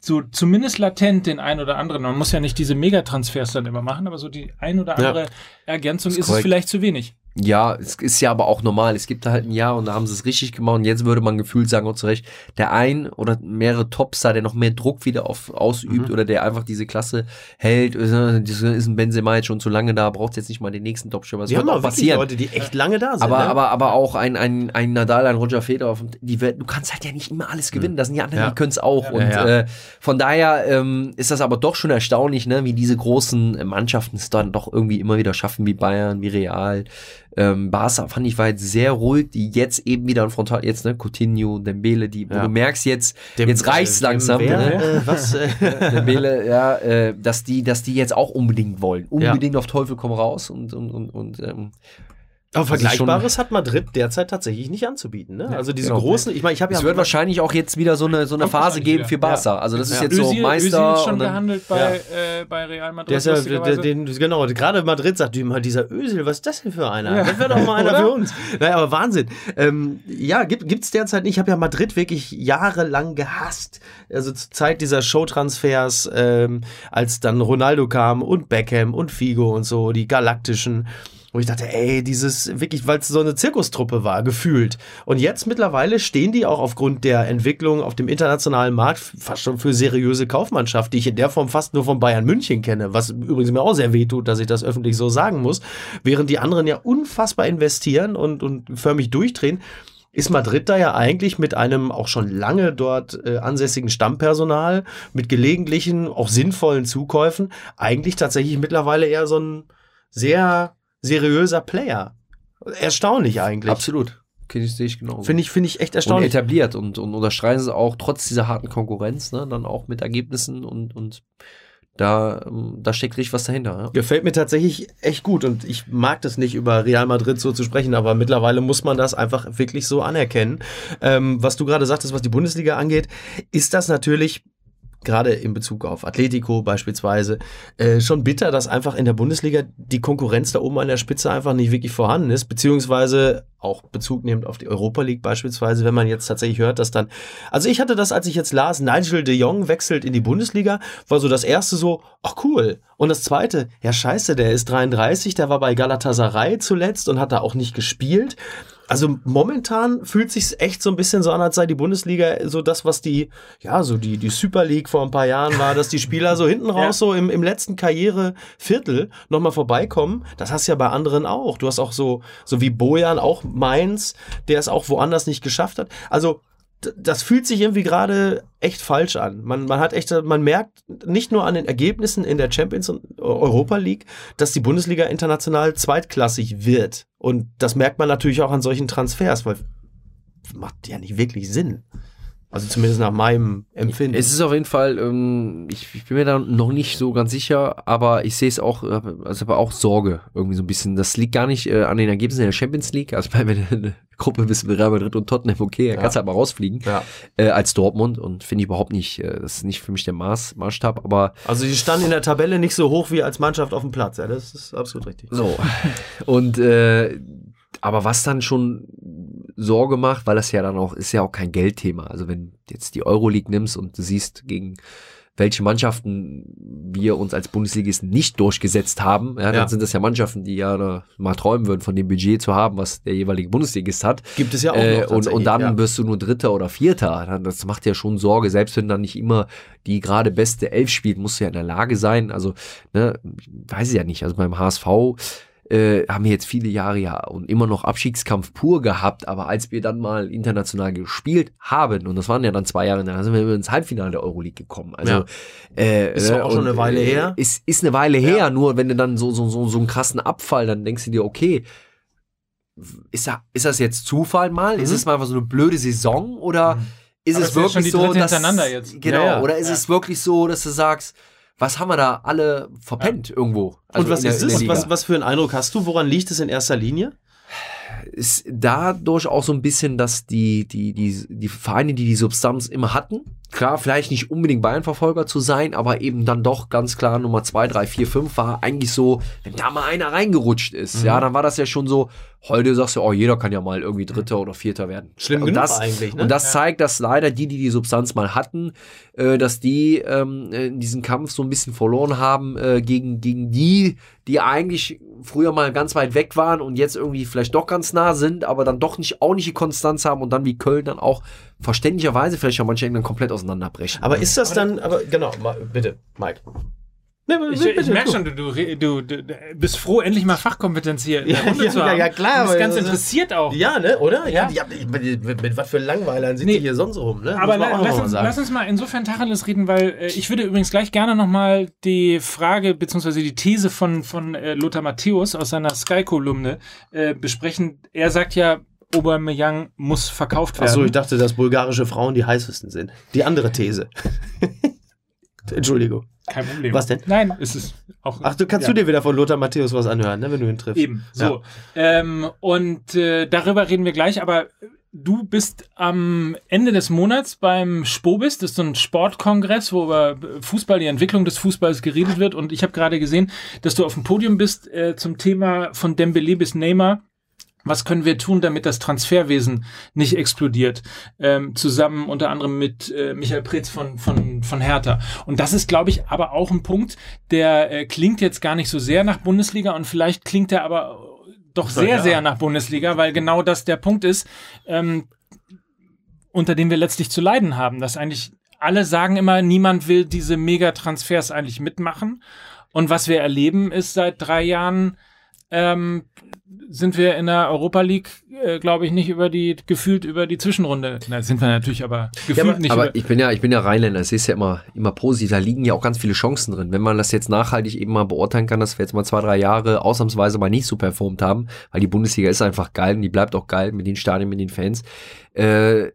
[SPEAKER 2] so zumindest latent den ein oder anderen, man muss ja nicht diese Megatransfers dann immer machen, aber so die ein oder
[SPEAKER 1] Ja.
[SPEAKER 2] andere Ergänzung ist, es
[SPEAKER 3] korrekt.
[SPEAKER 2] vielleicht zu wenig.
[SPEAKER 3] Ja, es ist ja aber auch normal. Es gibt da halt ein Jahr und da haben sie es richtig gemacht und jetzt würde man gefühlt sagen, und zu Recht, der ein oder mehrere Topstar, der noch mehr Druck wieder auf, ausübt
[SPEAKER 1] Mhm.
[SPEAKER 3] oder der einfach diese Klasse hält, äh, ist ein Benzema jetzt schon zu lange da, braucht jetzt nicht mal den nächsten Topstürmer. Das
[SPEAKER 1] wir haben
[SPEAKER 3] wird
[SPEAKER 1] auch
[SPEAKER 3] auch passieren.
[SPEAKER 1] Leute, die echt lange da sind.
[SPEAKER 3] Aber,
[SPEAKER 1] ne?
[SPEAKER 3] aber, aber auch ein, ein, ein Nadal, ein Roger Federer, die, werden- du kannst halt ja nicht immer alles gewinnen. Das sind die anderen,
[SPEAKER 1] Ja.
[SPEAKER 3] die können es auch. und
[SPEAKER 1] Ja, ja.
[SPEAKER 3] Äh, von daher ähm, ist das aber doch schon erstaunlich, ne, wie diese großen Mannschaften es dann doch irgendwie immer wieder schaffen, wie Bayern, wie Real. Ähm, Barca fand ich war jetzt sehr ruhig, die jetzt eben wieder ein Frontal, jetzt, ne, Coutinho, Dembele, die, wo
[SPEAKER 1] Ja.
[SPEAKER 3] du merkst jetzt,
[SPEAKER 1] Dem-
[SPEAKER 3] jetzt reicht's
[SPEAKER 1] dem
[SPEAKER 3] langsam.
[SPEAKER 1] Wer,
[SPEAKER 3] ne?
[SPEAKER 1] äh, was? Äh,
[SPEAKER 3] Dembele, ja, äh, dass die, dass die jetzt auch unbedingt wollen. Unbedingt auf Teufel komm raus und, und, und, und ähm,
[SPEAKER 1] aber
[SPEAKER 3] schon-
[SPEAKER 1] Vergleichbares hat Madrid derzeit tatsächlich nicht anzubieten. Ne? also diese
[SPEAKER 3] genau.
[SPEAKER 1] großen, ich meine, ich habe ja
[SPEAKER 3] Es wird wahrscheinlich auch jetzt wieder so eine, so eine Phase geben
[SPEAKER 2] wieder.
[SPEAKER 3] für Barca. Also das ist
[SPEAKER 1] Ja.
[SPEAKER 3] jetzt so
[SPEAKER 2] Özil,
[SPEAKER 3] Meister.
[SPEAKER 2] Özil ist schon gehandelt bei, äh, bei Real Madrid.
[SPEAKER 1] der ist ja, den, genau, gerade Madrid sagt immer, dieser Ösel, was ist das denn für einer?
[SPEAKER 2] Ja.
[SPEAKER 1] Das wäre doch mal einer für uns. Naja, aber Wahnsinn. Ähm, ja, gibt gibt's derzeit nicht. Ich habe ja Madrid wirklich jahrelang gehasst. Also zur Zeit dieser Showtransfers, ähm, als dann Ronaldo kam und Beckham und Figo und so, die galaktischen. Wo ich dachte, ey, dieses wirklich, weil es so eine Zirkustruppe war, gefühlt. Und jetzt mittlerweile stehen die auch aufgrund der Entwicklung auf dem internationalen Markt fast schon für seriöse Kaufmannschaft, die ich in der Form fast nur von Bayern München kenne, was übrigens mir auch sehr weh tut, dass ich das öffentlich so sagen muss, während die anderen ja unfassbar investieren und, und förmlich durchdrehen ist Madrid da ja eigentlich mit einem auch schon lange dort äh, ansässigen Stammpersonal, mit gelegentlichen, auch sinnvollen Zukäufen, eigentlich tatsächlich mittlerweile eher so ein sehr seriöser Player. Erstaunlich eigentlich.
[SPEAKER 3] absolut. Kenn ich, sehe ich genau.
[SPEAKER 1] Finde ich, finde ich echt
[SPEAKER 3] und
[SPEAKER 1] erstaunlich.
[SPEAKER 3] etabliert und, und unterstreichen sie auch trotz dieser harten Konkurrenz, ne, dann auch mit Ergebnissen und, und da, ähm, da steckt richtig was dahinter. Ja.
[SPEAKER 1] Gefällt mir tatsächlich echt gut und ich mag das nicht über Real Madrid so zu sprechen, aber mittlerweile muss man das einfach wirklich so anerkennen. Ähm, was du gerade sagtest, was die Bundesliga angeht, ist das natürlich gerade in Bezug auf Atletico beispielsweise, äh, schon bitter, dass einfach in der Bundesliga die Konkurrenz da oben an der Spitze einfach nicht wirklich vorhanden ist, beziehungsweise auch Bezug nehmend auf die Europa League beispielsweise, wenn man jetzt tatsächlich hört, dass dann, also ich hatte das, als ich jetzt las, Nigel de Jong wechselt in die Bundesliga, war so das erste so, ach cool. Und das zweite, ja scheiße, der ist 33, der war bei Galatasaray zuletzt und hat da auch nicht gespielt. Also momentan fühlt sich's echt so ein bisschen so an, als sei die Bundesliga so das, was die, ja, so die, die Super League vor ein paar Jahren war, dass die Spieler so hinten raus, so im, im letzten Karriereviertel nochmal vorbeikommen. Das hast du ja bei anderen auch. Du hast auch so, so wie Bojan, auch Mainz, der es auch woanders nicht geschafft hat. Also, das fühlt sich irgendwie gerade echt falsch an. Man, man hat echt, man merkt nicht nur an den Ergebnissen in der Champions und Europa League, dass die Bundesliga international zweitklassig wird. Und das merkt man natürlich auch an solchen Transfers, weil macht ja nicht wirklich Sinn. Also zumindest nach meinem Empfinden.
[SPEAKER 3] Es ist auf jeden Fall, ähm, ich, ich bin mir da noch nicht so ganz sicher, aber ich sehe es auch, also aber auch Sorge irgendwie so ein bisschen. Das liegt gar nicht äh, an den Ergebnissen in der Champions League. Also wenn du eine Gruppe bist mit Real Madrid und Tottenham, okay, dann
[SPEAKER 1] Ja.
[SPEAKER 3] kannst du halt mal rausfliegen
[SPEAKER 1] ja.
[SPEAKER 3] äh, als Dortmund und finde ich überhaupt nicht, äh, das ist nicht für mich der Maß, Maßstab, aber
[SPEAKER 1] Also die standen in der Tabelle nicht so hoch wie als Mannschaft auf dem Platz. Ja, das ist absolut richtig.
[SPEAKER 3] So. Und äh, aber was dann schon Sorge macht, weil das ja dann auch, ist ja auch kein Geldthema. Also wenn du jetzt die Euroleague nimmst und du siehst, gegen welche Mannschaften wir uns als Bundesligisten nicht durchgesetzt haben, ja, dann
[SPEAKER 1] Ja.
[SPEAKER 3] sind das ja Mannschaften, die ja mal träumen würden, von dem Budget zu haben, was der jeweilige Bundesligist hat.
[SPEAKER 1] Gibt es ja auch
[SPEAKER 3] Äh,
[SPEAKER 1] noch.
[SPEAKER 3] und, und dann
[SPEAKER 1] tatsächlich,
[SPEAKER 3] wirst du nur Dritter oder Vierter. Das macht ja schon Sorge. Selbst wenn dann nicht immer die gerade beste Elf spielt, musst du ja in der Lage sein. Also, ne, weiß ich ja nicht. Also beim HSV äh, haben wir jetzt viele Jahre ja und immer noch Abstiegskampf pur gehabt, aber als wir dann mal international gespielt haben, und das waren ja dann zwei Jahre, dann sind wir ins Halbfinale der Euroleague gekommen. Also
[SPEAKER 1] Ja.
[SPEAKER 3] äh,
[SPEAKER 1] Ist auch schon
[SPEAKER 3] und,
[SPEAKER 1] eine Weile
[SPEAKER 3] äh,
[SPEAKER 1] her.
[SPEAKER 3] Ist, ist eine Weile her, nur wenn du dann so, so, so, so einen krassen Abfall, dann denkst du dir, okay, ist, da, ist das jetzt Zufall mal? Ist
[SPEAKER 1] Mhm.
[SPEAKER 3] es mal einfach so eine blöde Saison oder ist
[SPEAKER 2] Aber
[SPEAKER 3] es
[SPEAKER 2] ist ja
[SPEAKER 3] wirklich
[SPEAKER 2] schon die
[SPEAKER 3] so, dass genau
[SPEAKER 1] Ja, ja.
[SPEAKER 3] oder ist
[SPEAKER 2] Ja.
[SPEAKER 3] es wirklich so, dass du sagst, was haben wir da alle verpennt irgendwo? Also
[SPEAKER 1] und was
[SPEAKER 3] der-
[SPEAKER 1] ist? Was, was für einen Eindruck hast du? Woran liegt es in erster Linie?
[SPEAKER 3] Ist dadurch auch so ein bisschen, dass die, die, die, die Vereine, die die Substanz immer hatten, klar, vielleicht nicht unbedingt Bayern-Verfolger zu sein, aber eben dann doch ganz klar Nummer zwei, drei, vier, fünf war eigentlich so, wenn da mal einer reingerutscht ist,
[SPEAKER 1] Mhm.
[SPEAKER 3] ja, dann war das ja schon so, heute sagst du, oh, jeder kann ja mal irgendwie Dritter oder Vierter werden.
[SPEAKER 1] Schlimm
[SPEAKER 3] und
[SPEAKER 1] genug
[SPEAKER 3] das,
[SPEAKER 1] eigentlich, ne?
[SPEAKER 3] Und das
[SPEAKER 2] Ja.
[SPEAKER 3] zeigt, dass leider die, die die Substanz mal hatten, äh, dass die ähm, in diesem Kampf so ein bisschen verloren haben äh, gegen, gegen die, die eigentlich früher mal ganz weit weg waren und jetzt irgendwie vielleicht doch ganz nah sind, aber dann doch nicht auch nicht die Konstanz haben und dann wie Köln dann auch verständlicherweise vielleicht auch manche dann komplett auseinanderbrechen.
[SPEAKER 1] Aber ist das dann, aber genau, bitte, Mike. Nee,
[SPEAKER 2] Ich, ich merke schon, du, du, du, bist froh, endlich mal Fachkompetenz hier in der
[SPEAKER 1] Ja,
[SPEAKER 2] Runde
[SPEAKER 1] ja,
[SPEAKER 2] zu
[SPEAKER 1] ja,
[SPEAKER 2] haben.
[SPEAKER 1] ja, klar,
[SPEAKER 2] Du bist ganz
[SPEAKER 1] das ist-
[SPEAKER 2] interessiert auch.
[SPEAKER 1] Ja, ne, oder?
[SPEAKER 2] Ja.
[SPEAKER 1] ja mit, mit, mit was für Langweilern sind
[SPEAKER 2] Nee.
[SPEAKER 1] die hier sonst rum, ne?
[SPEAKER 2] Aber la lass, uns, lass uns mal insofern Tacheles reden, weil äh, ich würde übrigens gleich gerne nochmal die Frage beziehungsweise die These von, von äh, Lothar Matthäus aus seiner Sky-Kolumne äh, besprechen. Er sagt ja, Aubameyang muss verkauft werden.
[SPEAKER 1] Achso, ich dachte, dass bulgarische Frauen die heißesten sind. Die andere These. Entschuldigung.
[SPEAKER 2] Kein Problem.
[SPEAKER 1] Was denn?
[SPEAKER 2] Nein, ist es auch.
[SPEAKER 1] Ach, du kannst
[SPEAKER 2] Ja.
[SPEAKER 1] du dir wieder von Lothar Matthäus was anhören, ne, wenn du ihn triffst.
[SPEAKER 2] Eben, so. Ähm, und äh, darüber reden wir gleich, aber du bist am Ende des Monats beim Spobis, das ist so ein Sportkongress, wo über Fußball, die Entwicklung des Fußballs geredet wird. Und ich habe gerade gesehen, dass du auf dem Podium bist äh, zum Thema von Dembele bis Neymar. Was können wir tun, damit das Transferwesen nicht explodiert? Ähm, zusammen unter anderem mit äh, Michael Pretz von, von, von Hertha. Und das ist, glaube ich, aber auch ein Punkt, der äh, klingt jetzt gar nicht so sehr nach Bundesliga und vielleicht klingt er aber doch sehr,
[SPEAKER 1] ja.
[SPEAKER 2] sehr nach Bundesliga, weil genau das der Punkt ist, ähm, unter dem wir letztlich zu leiden haben. Dass eigentlich alle sagen immer, niemand will diese Megatransfers eigentlich mitmachen. Und was wir erleben, ist seit drei Jahren ähm, sind wir in der Europa League, äh, glaube ich, nicht über die, gefühlt über die Zwischenrunde. Na, sind wir natürlich, aber gefühlt
[SPEAKER 3] aber,
[SPEAKER 2] nicht
[SPEAKER 3] aber ich bin ja, ich bin ja Rheinländer, es ist ja immer, immer positiv, da liegen ja auch ganz viele Chancen drin. Wenn man das jetzt nachhaltig eben mal beurteilen kann, dass wir jetzt mal zwei, drei Jahre ausnahmsweise mal nicht so performt haben, weil die Bundesliga ist einfach geil und die bleibt auch geil mit den Stadien, mit den Fans, äh,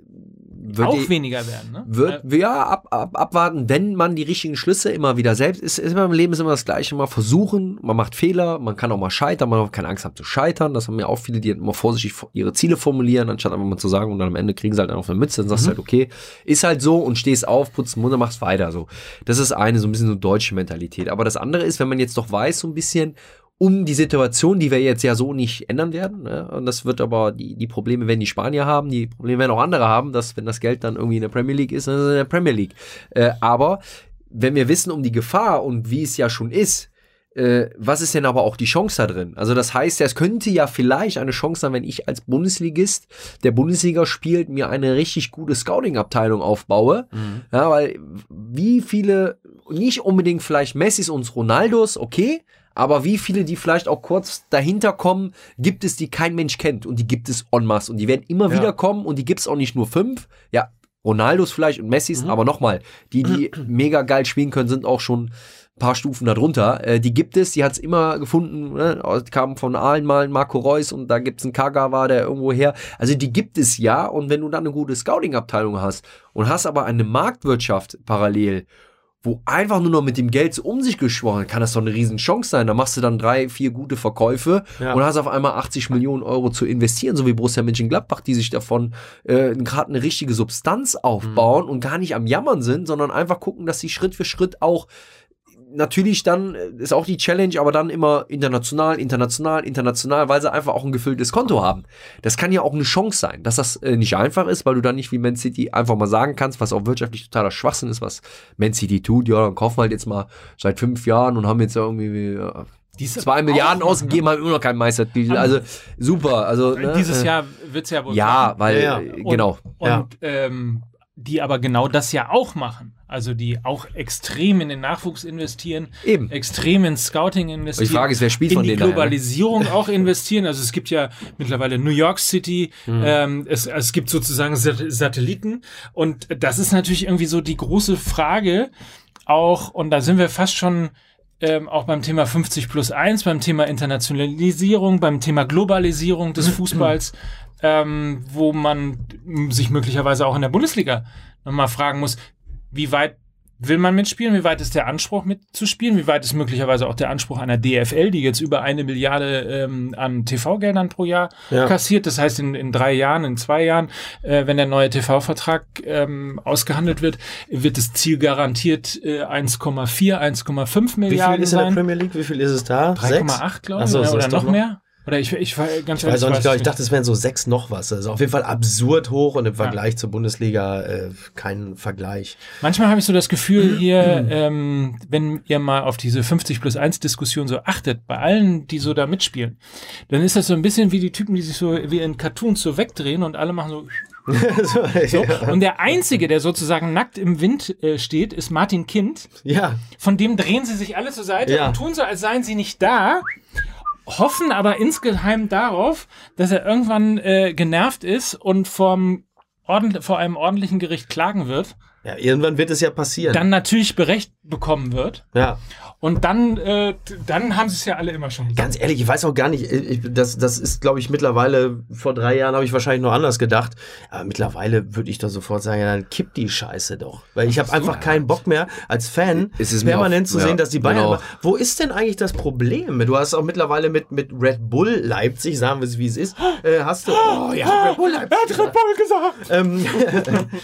[SPEAKER 2] auch weniger werden, ne?
[SPEAKER 3] wird ja ab, ab, abwarten, wenn man die richtigen Schlüsse immer wieder selbst ist, ist immer im Leben ist immer das gleiche, mal versuchen, man macht Fehler, man kann auch mal scheitern, man hat keine Angst haben zu scheitern, das haben ja auch viele, die immer vorsichtig ihre Ziele formulieren, anstatt einfach mal zu sagen und dann am Ende kriegen sie halt dann auf eine Mütze, dann sagst du halt, okay, ist halt so und stehst auf, putzt den Mund und machst weiter, so. Das ist eine, so ein bisschen so deutsche Mentalität, aber das andere ist, wenn man jetzt doch weiß, so ein bisschen, um die Situation, die wir jetzt ja so nicht ändern werden. Ne? Und das wird aber, die, die Probleme werden die Spanier haben, die Probleme werden auch andere haben, dass wenn das Geld dann irgendwie in der Premier League ist, dann ist es in der Premier League. Äh, aber wenn wir wissen um die Gefahr und wie es ja schon ist, äh, was ist denn aber auch die Chance da drin? Also das heißt, es könnte ja vielleicht eine Chance sein, wenn ich als Bundesligist, der Bundesliga spielt, mir eine richtig gute Scouting-Abteilung aufbaue. Ja, weil wie viele, nicht unbedingt vielleicht Messis und Ronaldos, okay, aber wie viele, die vielleicht auch kurz dahinter kommen, gibt es, die kein Mensch kennt und die gibt es en masse und die werden immer
[SPEAKER 1] Ja.
[SPEAKER 3] wieder kommen und die gibt es auch nicht nur fünf, ja, Ronaldos vielleicht und Messis, aber nochmal, die, die mega geil spielen können, sind auch schon ein paar Stufen darunter. Äh, die gibt es, die hat es immer gefunden, ne? Aus- kam von Aalen mal Marco Reus und da gibt's einen Kagawa, der irgendwo her. Also die gibt es ja und wenn du dann eine gute Scouting-Abteilung hast und hast aber eine Marktwirtschaft parallel, wo einfach nur noch mit dem Geld so um sich gesprochen, kann das doch eine riesen Chance sein. Da machst du dann drei, vier gute Verkäufe
[SPEAKER 1] Ja.
[SPEAKER 3] und hast auf einmal 80 Millionen Euro zu investieren, so wie Borussia Mönchengladbach, die sich davon äh, gerade eine richtige Substanz aufbauen und gar nicht am Jammern sind, sondern einfach gucken, dass sie Schritt für Schritt auch natürlich dann äh, ist auch die Challenge, aber dann immer international, international, international, weil sie einfach auch ein gefülltes Konto haben. Das kann ja auch eine Chance sein, dass das äh, nicht einfach ist, weil du dann nicht wie Man City einfach mal sagen kannst, was auch wirtschaftlich totaler Schwachsinn ist, was Man City tut. Ja, dann kaufen wir halt jetzt mal seit fünf Jahren und haben jetzt irgendwie äh,
[SPEAKER 2] Dies-
[SPEAKER 3] zwei Milliarden
[SPEAKER 2] auch-
[SPEAKER 3] ausgegeben, haben immer noch keinen Meistertitel. Also super. Also ne,
[SPEAKER 2] Dieses
[SPEAKER 3] äh,
[SPEAKER 2] Jahr wird's ja wohl.
[SPEAKER 3] Ja,
[SPEAKER 2] machen.
[SPEAKER 3] weil
[SPEAKER 1] Ja, ja.
[SPEAKER 2] Und-
[SPEAKER 3] genau.
[SPEAKER 2] Und
[SPEAKER 1] Ja.
[SPEAKER 2] ähm, die aber genau das ja auch machen. Also die auch extrem in den Nachwuchs investieren,
[SPEAKER 3] Eben.
[SPEAKER 2] extrem in Scouting investieren.
[SPEAKER 3] Die Frage ist, wer spielt
[SPEAKER 2] in
[SPEAKER 3] von
[SPEAKER 2] die
[SPEAKER 3] denen daher, ne?
[SPEAKER 2] Globalisierung auch investieren. Also es gibt ja mittlerweile New York City,
[SPEAKER 3] Mhm.
[SPEAKER 2] ähm, es, es gibt sozusagen Sat Satelliten und das ist natürlich irgendwie so die große Frage auch, und da sind wir fast schon ähm, auch beim Thema 50 plus 1, beim Thema Internationalisierung, beim Thema Globalisierung des Fußballs, ähm, wo man sich möglicherweise auch in der Bundesliga nochmal fragen muss, wie weit will man mitspielen, wie weit ist der Anspruch mitzuspielen, wie weit ist möglicherweise auch der Anspruch einer DFL, die jetzt über eine Milliarde ähm, an TV-Geldern pro Jahr
[SPEAKER 1] Ja.
[SPEAKER 2] kassiert. Das heißt, in, in drei Jahren, in zwei Jahren, äh, wenn der neue TV-Vertrag ähm, ausgehandelt wird, wird das Ziel garantiert äh, 1,4, 1,5
[SPEAKER 1] Wie viel
[SPEAKER 2] Milliarden
[SPEAKER 1] ist in der. Premier League? Wie viel ist es da? Sechs?
[SPEAKER 2] 3,8, glaube ich,
[SPEAKER 1] so,
[SPEAKER 2] oder, noch? mehr. Oder ich, ich war ganz
[SPEAKER 1] Ich weiß auch nicht,
[SPEAKER 2] weiß
[SPEAKER 1] genau. Ich dachte, es wären so sechs noch was. Ist auf jeden Fall absurd hoch und im Vergleich zur Bundesliga äh, kein Vergleich.
[SPEAKER 2] Manchmal habe ich so das Gefühl hier, ähm, wenn ihr mal auf diese 50 plus 1 Diskussion so achtet, bei allen, die so da mitspielen, dann ist das so ein bisschen wie die Typen, die sich so wie in Cartoons so wegdrehen und alle machen so. so. Und der Einzige, der sozusagen nackt im Wind äh, steht, ist Martin Kind.
[SPEAKER 1] Ja,
[SPEAKER 2] Von dem drehen sie sich alle zur Seite
[SPEAKER 1] Ja.
[SPEAKER 2] und tun so, als seien sie nicht da. Hoffen aber insgeheim darauf, dass er irgendwann äh, genervt ist und vom ordentlich, vor einem ordentlichen Gericht klagen wird
[SPEAKER 1] ja, irgendwann wird es ja passieren.
[SPEAKER 2] dann natürlich berecht bekommen wird.
[SPEAKER 1] ja.
[SPEAKER 2] Und dann, äh, dann haben sie es ja alle immer schon.
[SPEAKER 1] Ganz ehrlich, ich weiß auch gar nicht, ich, das, das ist, glaube ich, mittlerweile, vor drei Jahren habe ich wahrscheinlich noch anders gedacht, aber mittlerweile würde ich doch sofort sagen, ja, dann kippt die Scheiße doch. Weil ich habe einfach keinen Bock mehr, als Fan
[SPEAKER 3] Es ist mir
[SPEAKER 1] permanent
[SPEAKER 3] auch-
[SPEAKER 1] zu
[SPEAKER 3] ja,
[SPEAKER 1] sehen, dass die Bayern...
[SPEAKER 3] genau.
[SPEAKER 1] Wo ist denn eigentlich das Problem? Du hast auch mittlerweile mit, mit Red Bull Leipzig, sagen wir es, wie es ist, äh, hast du... Oh, ja, Red Bull Leipzig.
[SPEAKER 2] gesagt.
[SPEAKER 1] ähm,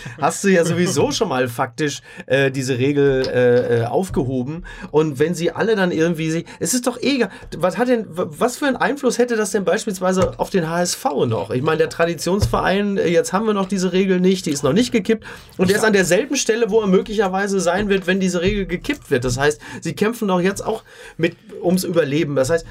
[SPEAKER 1] hast du ja sowieso schon mal faktisch äh, diese Regel äh, aufgehoben. Und wenn sie alle dann irgendwie sie, es ist doch egal. Was hat denn, was für einen Einfluss hätte das denn beispielsweise auf den HSV noch? Ich meine, der Traditionsverein, äh, jetzt haben wir noch diese Regel nicht, die ist noch nicht gekippt. Und der ist an derselben Stelle, wo er möglicherweise sein wird, wenn diese Regel gekippt wird. Das heißt, sie kämpfen doch jetzt auch mit ums Überleben. Das heißt,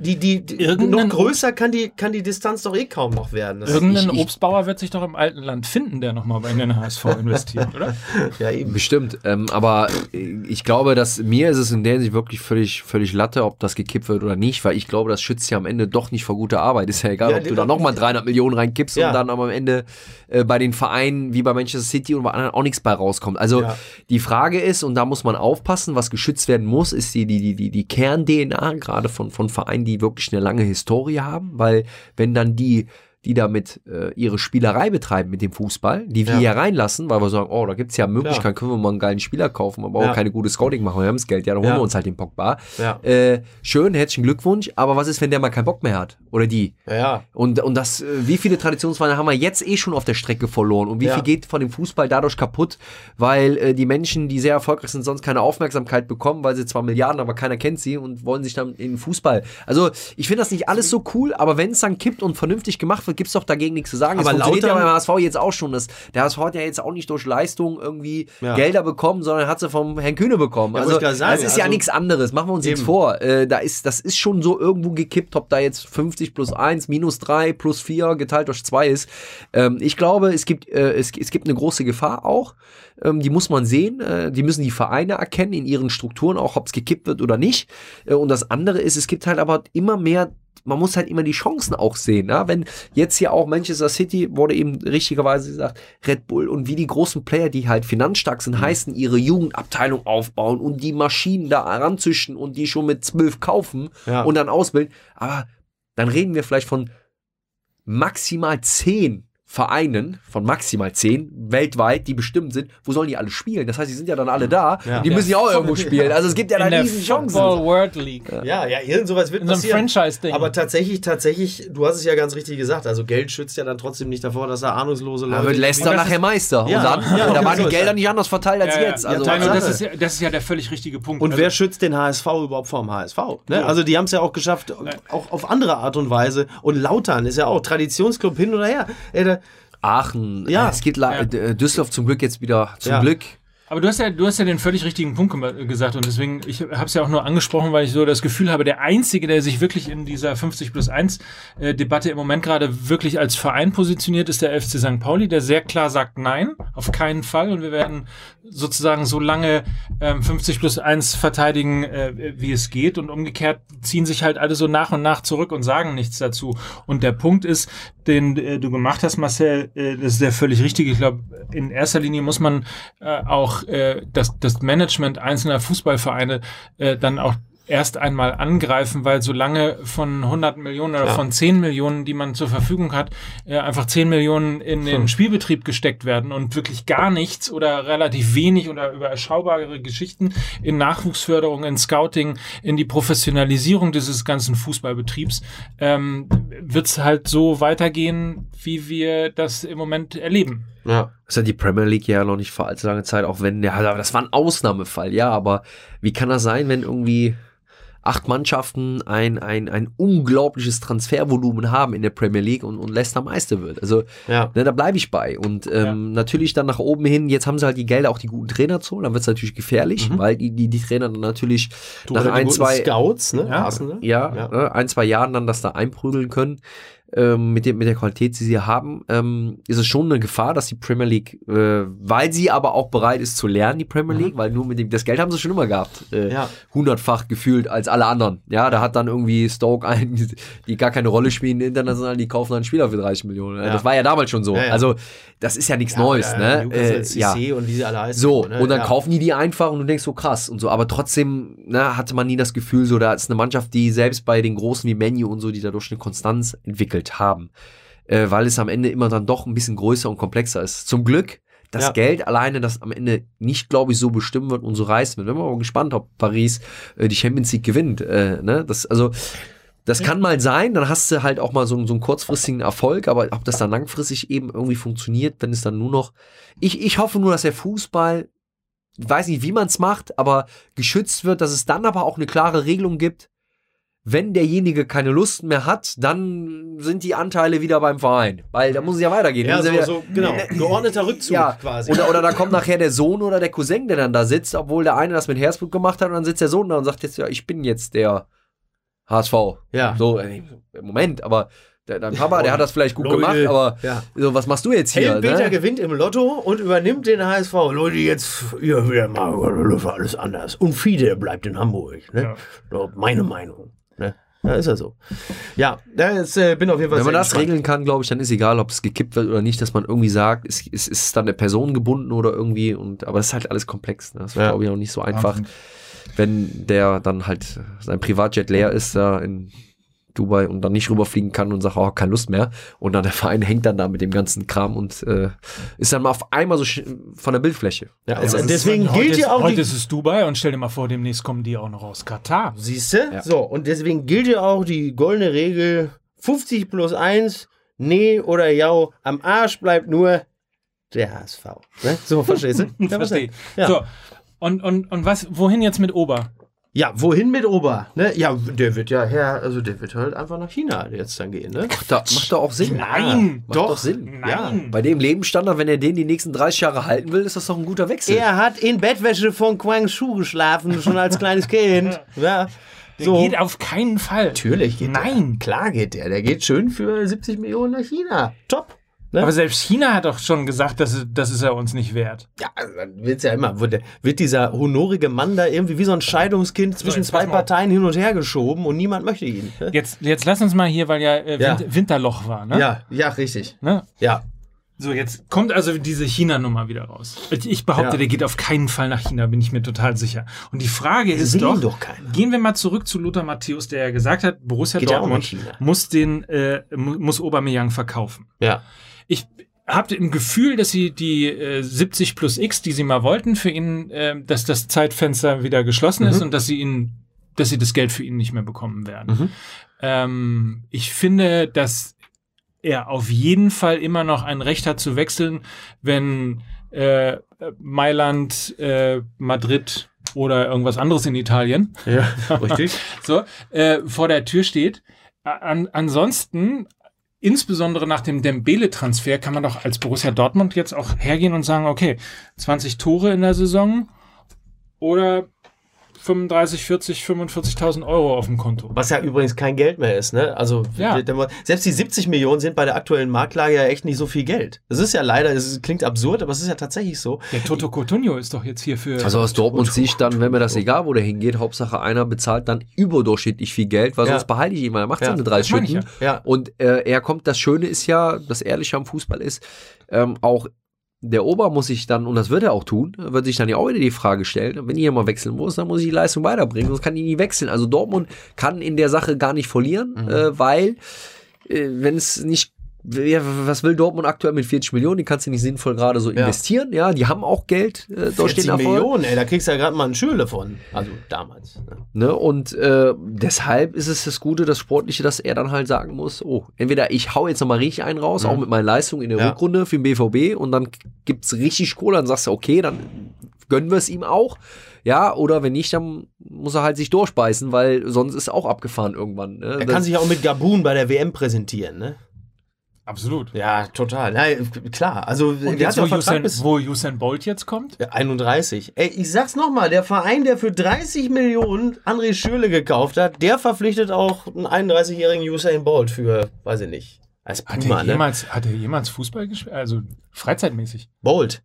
[SPEAKER 1] die, die, die noch größer kann die, kann die Distanz doch eh kaum noch werden. Das
[SPEAKER 2] Irgendein
[SPEAKER 3] ich- ich-
[SPEAKER 2] Obstbauer wird sich doch im alten Land finden, der nochmal bei den HSV investiert, oder?
[SPEAKER 1] ja, eben.
[SPEAKER 3] Bestimmt. Ähm, aber ich glaube, dass mir ist es in der Hinsicht wirklich völlig, völlig Latte, ob das gekippt wird oder nicht, weil ich glaube, das schützt ja am Ende doch nicht vor guter Arbeit. Ist ja egal,
[SPEAKER 1] Ja,
[SPEAKER 3] ob du da nochmal 300 Millionen reinkippst
[SPEAKER 1] Ja.
[SPEAKER 3] und dann aber am Ende äh, bei den Vereinen wie bei Manchester City und bei anderen auch nichts bei rauskommt. Also
[SPEAKER 1] Ja.
[SPEAKER 3] die Frage ist, und da muss man aufpassen, was geschützt werden muss, ist die, die, die, die, die Kern-DNA, gerade von, von Vereinen, die wirklich eine lange Historie haben, weil wenn dann die die damit äh, ihre Spielerei betreiben mit dem Fußball, die wir
[SPEAKER 1] Ja.
[SPEAKER 3] hier reinlassen, weil wir sagen, oh, da gibt's ja Möglichkeiten, können wir mal einen geilen Spieler kaufen, aber
[SPEAKER 1] Ja.
[SPEAKER 3] auch keine gute Scouting machen, wir haben das Geld, ja, dann holen
[SPEAKER 1] Ja.
[SPEAKER 3] wir uns halt den Pogba.
[SPEAKER 1] Ja.
[SPEAKER 3] Äh, schön, herzlichen Glückwunsch, aber was ist, wenn der mal keinen Bock mehr hat? Oder die?
[SPEAKER 1] Ja, ja.
[SPEAKER 3] Und, und das, äh, wie viele Traditionsvereine haben wir jetzt eh schon auf der Strecke verloren? Und wie
[SPEAKER 1] Ja.
[SPEAKER 3] viel geht von dem Fußball dadurch kaputt, weil äh, die Menschen, die sehr erfolgreich sind, sonst keine Aufmerksamkeit bekommen, weil sie zwar Milliarden, aber keiner kennt sie und wollen sich dann in den Fußball. Also ich finde das nicht alles so cool, aber wenn es dann kippt und vernünftig gemacht wird, gibt's doch dagegen nichts zu sagen.
[SPEAKER 1] Aber
[SPEAKER 3] das funktioniert ja beim HSV jetzt auch schon. Das, der HSV hat ja jetzt auch nicht durch Leistung irgendwie
[SPEAKER 1] Ja.
[SPEAKER 3] Gelder bekommen, sondern hat sie vom Herrn Kühne bekommen.
[SPEAKER 1] Ja,
[SPEAKER 3] also das ist ja
[SPEAKER 1] also-
[SPEAKER 3] nichts anderes. Machen wir uns nichts
[SPEAKER 1] Eben.
[SPEAKER 3] vor. Äh, da ist, das ist schon so irgendwo gekippt, ob da jetzt 50 plus 1, minus 3, plus 4 geteilt durch 2 ist. Ähm, ich glaube, es gibt, äh, es, es gibt eine große Gefahr auch. Ähm, die muss man sehen. Äh, die müssen die Vereine erkennen in ihren Strukturen, auch ob es gekippt wird oder nicht. Äh, und das andere ist, es gibt halt aber immer mehr man muss halt immer die Chancen auch sehen. Ja? Wenn jetzt hier auch Manchester City, wurde eben richtigerweise gesagt, Red Bull und wie die großen Player, die halt finanzstark sind, heißen, ihre Jugendabteilung aufbauen und die Maschinen da ranzüchten und die schon mit zwölf kaufen
[SPEAKER 1] Ja.
[SPEAKER 3] und dann ausbilden. Aber dann reden wir vielleicht von maximal zehn Vereinen, von maximal zehn weltweit, die bestimmt sind, wo sollen die alle spielen? Das heißt, die sind ja dann alle da.
[SPEAKER 1] Ja.
[SPEAKER 3] Und die müssen ja auch irgendwo spielen. Also es gibt ja da
[SPEAKER 2] der
[SPEAKER 3] riesen Chancen.
[SPEAKER 2] Football World League.
[SPEAKER 1] Ja, ja, irgend sowas wird
[SPEAKER 2] In so einem
[SPEAKER 1] passieren.
[SPEAKER 2] Franchise-Ding.
[SPEAKER 1] Aber tatsächlich, tatsächlich, du hast es ja ganz richtig gesagt, also Geld schützt ja dann trotzdem nicht davor, dass da ahnungslose
[SPEAKER 3] Da
[SPEAKER 1] Leute...
[SPEAKER 3] wird Leicester
[SPEAKER 2] das
[SPEAKER 3] nachher
[SPEAKER 2] ist-
[SPEAKER 3] Meister.
[SPEAKER 1] Ja,
[SPEAKER 3] und dann,
[SPEAKER 1] ja,
[SPEAKER 3] da waren die
[SPEAKER 1] so
[SPEAKER 3] Gelder nicht anders verteilt als
[SPEAKER 2] Ja, ja.
[SPEAKER 3] jetzt. Also,
[SPEAKER 1] Ja,
[SPEAKER 2] Nein, das ist, ja, das ist ja der völlig richtige Punkt.
[SPEAKER 1] Und
[SPEAKER 2] Also,
[SPEAKER 1] wer schützt den HSV überhaupt vom HSV? Ne? Also die haben es ja auch geschafft, auch auf andere Art und Weise. Und Lautern ist ja auch Traditionsclub hin oder her. Ey, da,
[SPEAKER 3] Aachen,
[SPEAKER 1] Ja.
[SPEAKER 3] ja. es geht la-
[SPEAKER 2] Ja.
[SPEAKER 3] äh, Düsseldorf zum Glück jetzt wieder, zum
[SPEAKER 1] Ja.
[SPEAKER 3] Glück.
[SPEAKER 2] Aber du hast ja, du hast ja den völlig richtigen Punkt gesagt und deswegen, ich habe es ja auch nur angesprochen, weil ich so das Gefühl habe, der Einzige, der sich wirklich in dieser 50 plus 1 äh, Debatte im Moment gerade wirklich als Verein positioniert, ist der FC St. Pauli, der sehr klar sagt, nein, auf keinen Fall und wir werden sozusagen so lange ähm, 50 plus 1 verteidigen, äh, wie es geht und umgekehrt ziehen sich halt alle so nach und nach zurück und sagen nichts dazu. Und der Punkt ist, den äh, du gemacht hast, Marcel, das ist der völlig richtige. Ich glaube, in erster Linie muss man äh, auch äh, das, das Management einzelner Fußballvereine äh, dann auch erst einmal angreifen, weil solange von 100 Millionen oder
[SPEAKER 1] Ja.
[SPEAKER 2] von 10 Millionen, die man zur Verfügung hat, äh, einfach 10 Millionen in den Spielbetrieb gesteckt werden und wirklich gar nichts oder relativ wenig oder überschaubare Geschichten in Nachwuchsförderung, in Scouting, in die Professionalisierung dieses ganzen Fußballbetriebs, ähm, wird es halt so weitergehen, wie wir das im Moment erleben.
[SPEAKER 1] Ja.
[SPEAKER 3] Das hat die Premier League ja noch nicht vor allzu langer Zeit, auch wenn, ja, das war ein Ausnahmefall, ja, aber wie kann das sein, wenn irgendwie acht Mannschaften ein, ein, ein unglaubliches Transfervolumen haben in der Premier League und, und Leicester Meister wird? Also,
[SPEAKER 1] Ja.
[SPEAKER 3] ne, da bleibe ich bei. Und ähm, natürlich dann nach oben hin, jetzt haben sie halt die Gelder, auch die guten Trainer zu, dann wird es natürlich gefährlich, weil die, die, die Trainer dann natürlich nach
[SPEAKER 1] Oder die
[SPEAKER 3] ein, zwei,
[SPEAKER 1] Scouts, ne?
[SPEAKER 2] Ja.
[SPEAKER 3] Ja,
[SPEAKER 1] Ja.
[SPEAKER 3] Ne, ein, zwei Jahren dann das da einprügeln können, ähm, mit, dem, mit der Qualität, die sie haben, ähm, ist es schon eine Gefahr, dass die Premier League, äh, weil sie aber auch bereit ist zu lernen, die Premier League, weil nur mit dem, das Geld haben sie schon immer gehabt, äh,
[SPEAKER 1] Mhm. Ja.
[SPEAKER 3] hundertfach gefühlt als alle anderen. Ja, da hat dann irgendwie Stoke einen, die gar keine Rolle spielen international, die kaufen dann einen Spieler für 30 Millionen.
[SPEAKER 1] Ja.
[SPEAKER 3] Das war ja damals schon so.
[SPEAKER 1] Ja.
[SPEAKER 3] Also, das ist ja nichts Neues, ne? Äh, ja.
[SPEAKER 1] Und wie sie alle heißen.
[SPEAKER 3] So,
[SPEAKER 1] ne?
[SPEAKER 3] und dann kaufen die die einfach und du denkst so krass und so. Aber trotzdem ne, hatte man nie das Gefühl, so da ist eine Mannschaft, die selbst bei den Großen wie Menu und so, die dadurch eine Konstanz entwickelt haben. Äh, weil es am Ende immer dann doch ein bisschen größer und komplexer ist. Zum Glück, das
[SPEAKER 1] Ja.
[SPEAKER 3] Geld alleine, das am Ende nicht, glaube ich, so bestimmen wird und so reißen wird. Bin mal gespannt, ob Paris äh, die Champions League gewinnt. Äh, ne? das, also, das kann mal sein, dann hast du halt auch mal so, so einen kurzfristigen Erfolg, aber ob das dann langfristig eben irgendwie funktioniert, wenn es dann nur noch. Ich, ich hoffe nur, dass der Fußball, ich weiß nicht, wie man es macht, aber geschützt wird, dass es dann aber auch eine klare Regelung gibt. Wenn derjenige keine Lust mehr hat, dann sind die Anteile wieder beim Verein. Weil da muss es ja weitergehen.
[SPEAKER 1] Ja, so,
[SPEAKER 3] ja wieder-
[SPEAKER 1] so, genau. Geordneter Rückzug
[SPEAKER 3] ja,
[SPEAKER 1] quasi.
[SPEAKER 3] Oder, oder da kommt nachher der Sohn oder der Cousin, der dann da sitzt, obwohl der eine das mit Herzblut gemacht hat und dann sitzt der Sohn da und sagt jetzt, ja, ich bin jetzt der HSV.
[SPEAKER 1] Ja.
[SPEAKER 3] So, äh, Moment, aber der, dein Papa, der hat das vielleicht gut
[SPEAKER 1] Leute,
[SPEAKER 3] gemacht, aber
[SPEAKER 1] ja.
[SPEAKER 3] so, was machst du jetzt hier?
[SPEAKER 1] Helmpeter
[SPEAKER 3] Ne?
[SPEAKER 1] gewinnt im Lotto und übernimmt den HSV. Leute, jetzt hier wieder mal läuft alles anders. Und Fide bleibt in Hamburg. Ne?
[SPEAKER 2] Ja.
[SPEAKER 1] Meine Meinung. Ja, ist ja so. Ja, ist, äh, bin auf jeden Fall
[SPEAKER 3] Wenn man das
[SPEAKER 1] gespannt.
[SPEAKER 3] regeln kann, glaube ich, dann ist egal, ob es gekippt wird oder nicht, dass man irgendwie sagt, es, es ist dann eine Person gebunden oder irgendwie. Und, aber das ist halt alles komplex. Ne? Das ist,
[SPEAKER 1] Ja.
[SPEAKER 3] glaube ich, auch nicht so einfach,
[SPEAKER 2] Wahnsinn.
[SPEAKER 3] wenn der dann halt sein Privatjet leer ist da in Dubai und dann nicht rüberfliegen kann und sagt, oh, keine Lust mehr. Und dann der Verein hängt dann da mit dem ganzen Kram und äh, ist dann mal auf einmal so von der Bildfläche.
[SPEAKER 1] Ja,
[SPEAKER 3] Also,
[SPEAKER 1] also
[SPEAKER 3] das-
[SPEAKER 1] deswegen gilt ja auch
[SPEAKER 2] Heute ist es Dubai und stell dir mal vor, demnächst kommen die auch noch aus Katar.
[SPEAKER 1] Siehst du? So, und deswegen gilt ja auch die goldene Regel 50 plus 1, nee oder ja, am Arsch bleibt nur der HSV. Ne? So, verstehst du? Ja,
[SPEAKER 2] Verstehe.
[SPEAKER 1] Ja.
[SPEAKER 2] So. Und, und, und was, wohin jetzt mit Ober?
[SPEAKER 1] Ja, wohin mit Ober? Ne? Ja, der wird ja her, also der wird halt einfach nach China jetzt dann gehen, ne?
[SPEAKER 3] macht, da, macht doch auch Sinn.
[SPEAKER 2] Nein,
[SPEAKER 3] macht doch, Sinn.
[SPEAKER 2] Nein.
[SPEAKER 3] Bei dem Lebensstandard, wenn er den die nächsten 30 Jahre halten will, ist das doch ein guter Wechsel.
[SPEAKER 1] Er hat in Bettwäsche von Quang Shu geschlafen, schon als kleines Kind. Ja.
[SPEAKER 2] Der
[SPEAKER 1] So.
[SPEAKER 2] geht auf keinen Fall.
[SPEAKER 1] Natürlich geht
[SPEAKER 2] Nein.
[SPEAKER 1] der. Klar geht der. Der geht schön für 70 Millionen nach China. Top. Ne?
[SPEAKER 2] Aber selbst China hat doch schon gesagt, dass, es- das ist er uns nicht wert.
[SPEAKER 1] Ja, also dann wird's ja immer, wird, wird dieser honorige Mann da irgendwie wie so ein Scheidungskind zwischen zwei. Parteien hin und her geschoben und niemand möchte ihn. Ne?
[SPEAKER 2] Jetzt, jetzt lass uns mal hier, weil ja, äh,
[SPEAKER 1] Ja.
[SPEAKER 2] Winter, Winterloch war, ne?
[SPEAKER 1] Ja, ja, richtig.
[SPEAKER 2] Ne?
[SPEAKER 1] Ja.
[SPEAKER 2] So, jetzt kommt also diese China-Nummer wieder raus. Ich, behaupte,
[SPEAKER 1] Ja.
[SPEAKER 2] der geht auf keinen Fall nach China, bin ich mir total sicher. Und die Frage ist doch,
[SPEAKER 1] doch
[SPEAKER 2] gehen wir mal zurück zu Lothar Matthäus, der ja gesagt hat, Borussia
[SPEAKER 1] Geht
[SPEAKER 2] Dortmund muss den, äh, mu- muss Aubameyang verkaufen.
[SPEAKER 1] Ja.
[SPEAKER 2] Ich habe im Gefühl, dass sie die äh, 70 plus X, die sie mal wollten, für ihn, äh, dass das Zeitfenster wieder geschlossen
[SPEAKER 1] Mhm.
[SPEAKER 2] ist und dass sie ihn, dass sie das Geld für ihn nicht mehr bekommen werden.
[SPEAKER 1] Mhm.
[SPEAKER 2] Ähm, ich finde, dass er auf jeden Fall immer noch ein Recht hat zu wechseln, wenn äh, Mailand, äh, Madrid oder irgendwas anderes in Italien
[SPEAKER 1] Ja, richtig.
[SPEAKER 2] so, äh, vor der Tür steht. An, ansonsten, insbesondere nach dem Dembele-Transfer, kann man doch als Borussia Dortmund jetzt auch hergehen und sagen, okay, 20 Tore in der Saison oder 35, 40, 45.000 Euro auf dem Konto.
[SPEAKER 1] Was ja übrigens kein Geld mehr ist, ne? Also
[SPEAKER 2] Ja.
[SPEAKER 1] selbst die 70 Millionen sind bei der aktuellen Marktlage ja echt nicht so viel Geld. Das ist ja leider, es klingt absurd, aber es ist ja tatsächlich so.
[SPEAKER 2] Der Toto Coutinho ist doch jetzt hier für...
[SPEAKER 3] Also aus Dortmund Sicht dann, wenn mir das egal, wo der hingeht, Hauptsache einer bezahlt dann überdurchschnittlich viel Geld, weil
[SPEAKER 1] Ja.
[SPEAKER 3] sonst behalte ich ihn, weil er macht
[SPEAKER 1] Ja,
[SPEAKER 3] seine drei
[SPEAKER 2] ich
[SPEAKER 3] Schütten.
[SPEAKER 1] Ja.
[SPEAKER 3] Und äh, er kommt, das Schöne ist ja, das Ehrliche am Fußball ist, ähm, auch der Ober muss sich dann, und das wird er auch tun, wird sich dann ja auch wieder die Frage stellen, wenn ich hier mal wechseln muss, dann muss ich die Leistung weiterbringen, sonst kann ich nie wechseln. Also Dortmund kann in der Sache gar nicht verlieren,
[SPEAKER 1] Mhm.
[SPEAKER 3] äh, weil äh, wenn es nicht was will Dortmund aktuell mit 40 Millionen? Die kannst du nicht sinnvoll gerade so
[SPEAKER 1] Ja.
[SPEAKER 3] investieren. Ja, die haben auch Geld äh, durch
[SPEAKER 1] 40
[SPEAKER 3] den Erfolg.
[SPEAKER 1] Millionen, ey, da kriegst du ja gerade mal einen Schüle von. Also damals. Ne?
[SPEAKER 3] Ne? Und äh, deshalb ist es das Gute, das Sportliche, dass er dann halt sagen muss, oh, entweder ich hau jetzt nochmal richtig einen raus, auch mit meiner Leistung in der
[SPEAKER 1] Ja.
[SPEAKER 3] Rückrunde für den BVB und dann gibt's richtig Kohle, dann sagst du, okay, dann gönnen wir es ihm auch. Ja, oder wenn nicht, dann muss er halt sich durchbeißen, weil sonst ist auch abgefahren irgendwann. Ne?
[SPEAKER 1] Er kann sich ja auch mit Gabun bei der WM präsentieren, ne?
[SPEAKER 2] Absolut.
[SPEAKER 1] Ja, total. Ja, klar. Also,
[SPEAKER 2] Und jetzt,
[SPEAKER 1] hat
[SPEAKER 2] wo Usain, wo Usain Bolt jetzt kommt?
[SPEAKER 1] Ja, 31. Ey, ich sag's nochmal, der Verein, der für 30 Millionen André Schürle gekauft hat, der verpflichtet auch einen 31-jährigen Usain Bolt für, weiß ich nicht, als
[SPEAKER 2] Hat
[SPEAKER 1] Puma,
[SPEAKER 2] er,
[SPEAKER 1] ne?
[SPEAKER 2] jemals, hat er jemals Fußball gespielt? Also freizeitmäßig?
[SPEAKER 1] Bolt.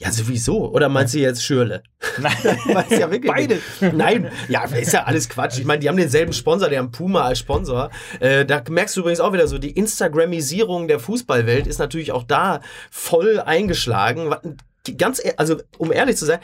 [SPEAKER 1] Ja, sowieso. Oder meinst du jetzt Schürle?
[SPEAKER 2] Nein,
[SPEAKER 1] Meinst du ja wirklich
[SPEAKER 2] Beide.
[SPEAKER 1] Nein, ja, ist ja alles Quatsch. Ich meine, die haben denselben Sponsor, die haben Puma als Sponsor. Äh, da merkst du übrigens auch wieder so, die Instagramisierung der Fußballwelt ist natürlich auch da voll eingeschlagen. Ganz, e- also um ehrlich zu sein,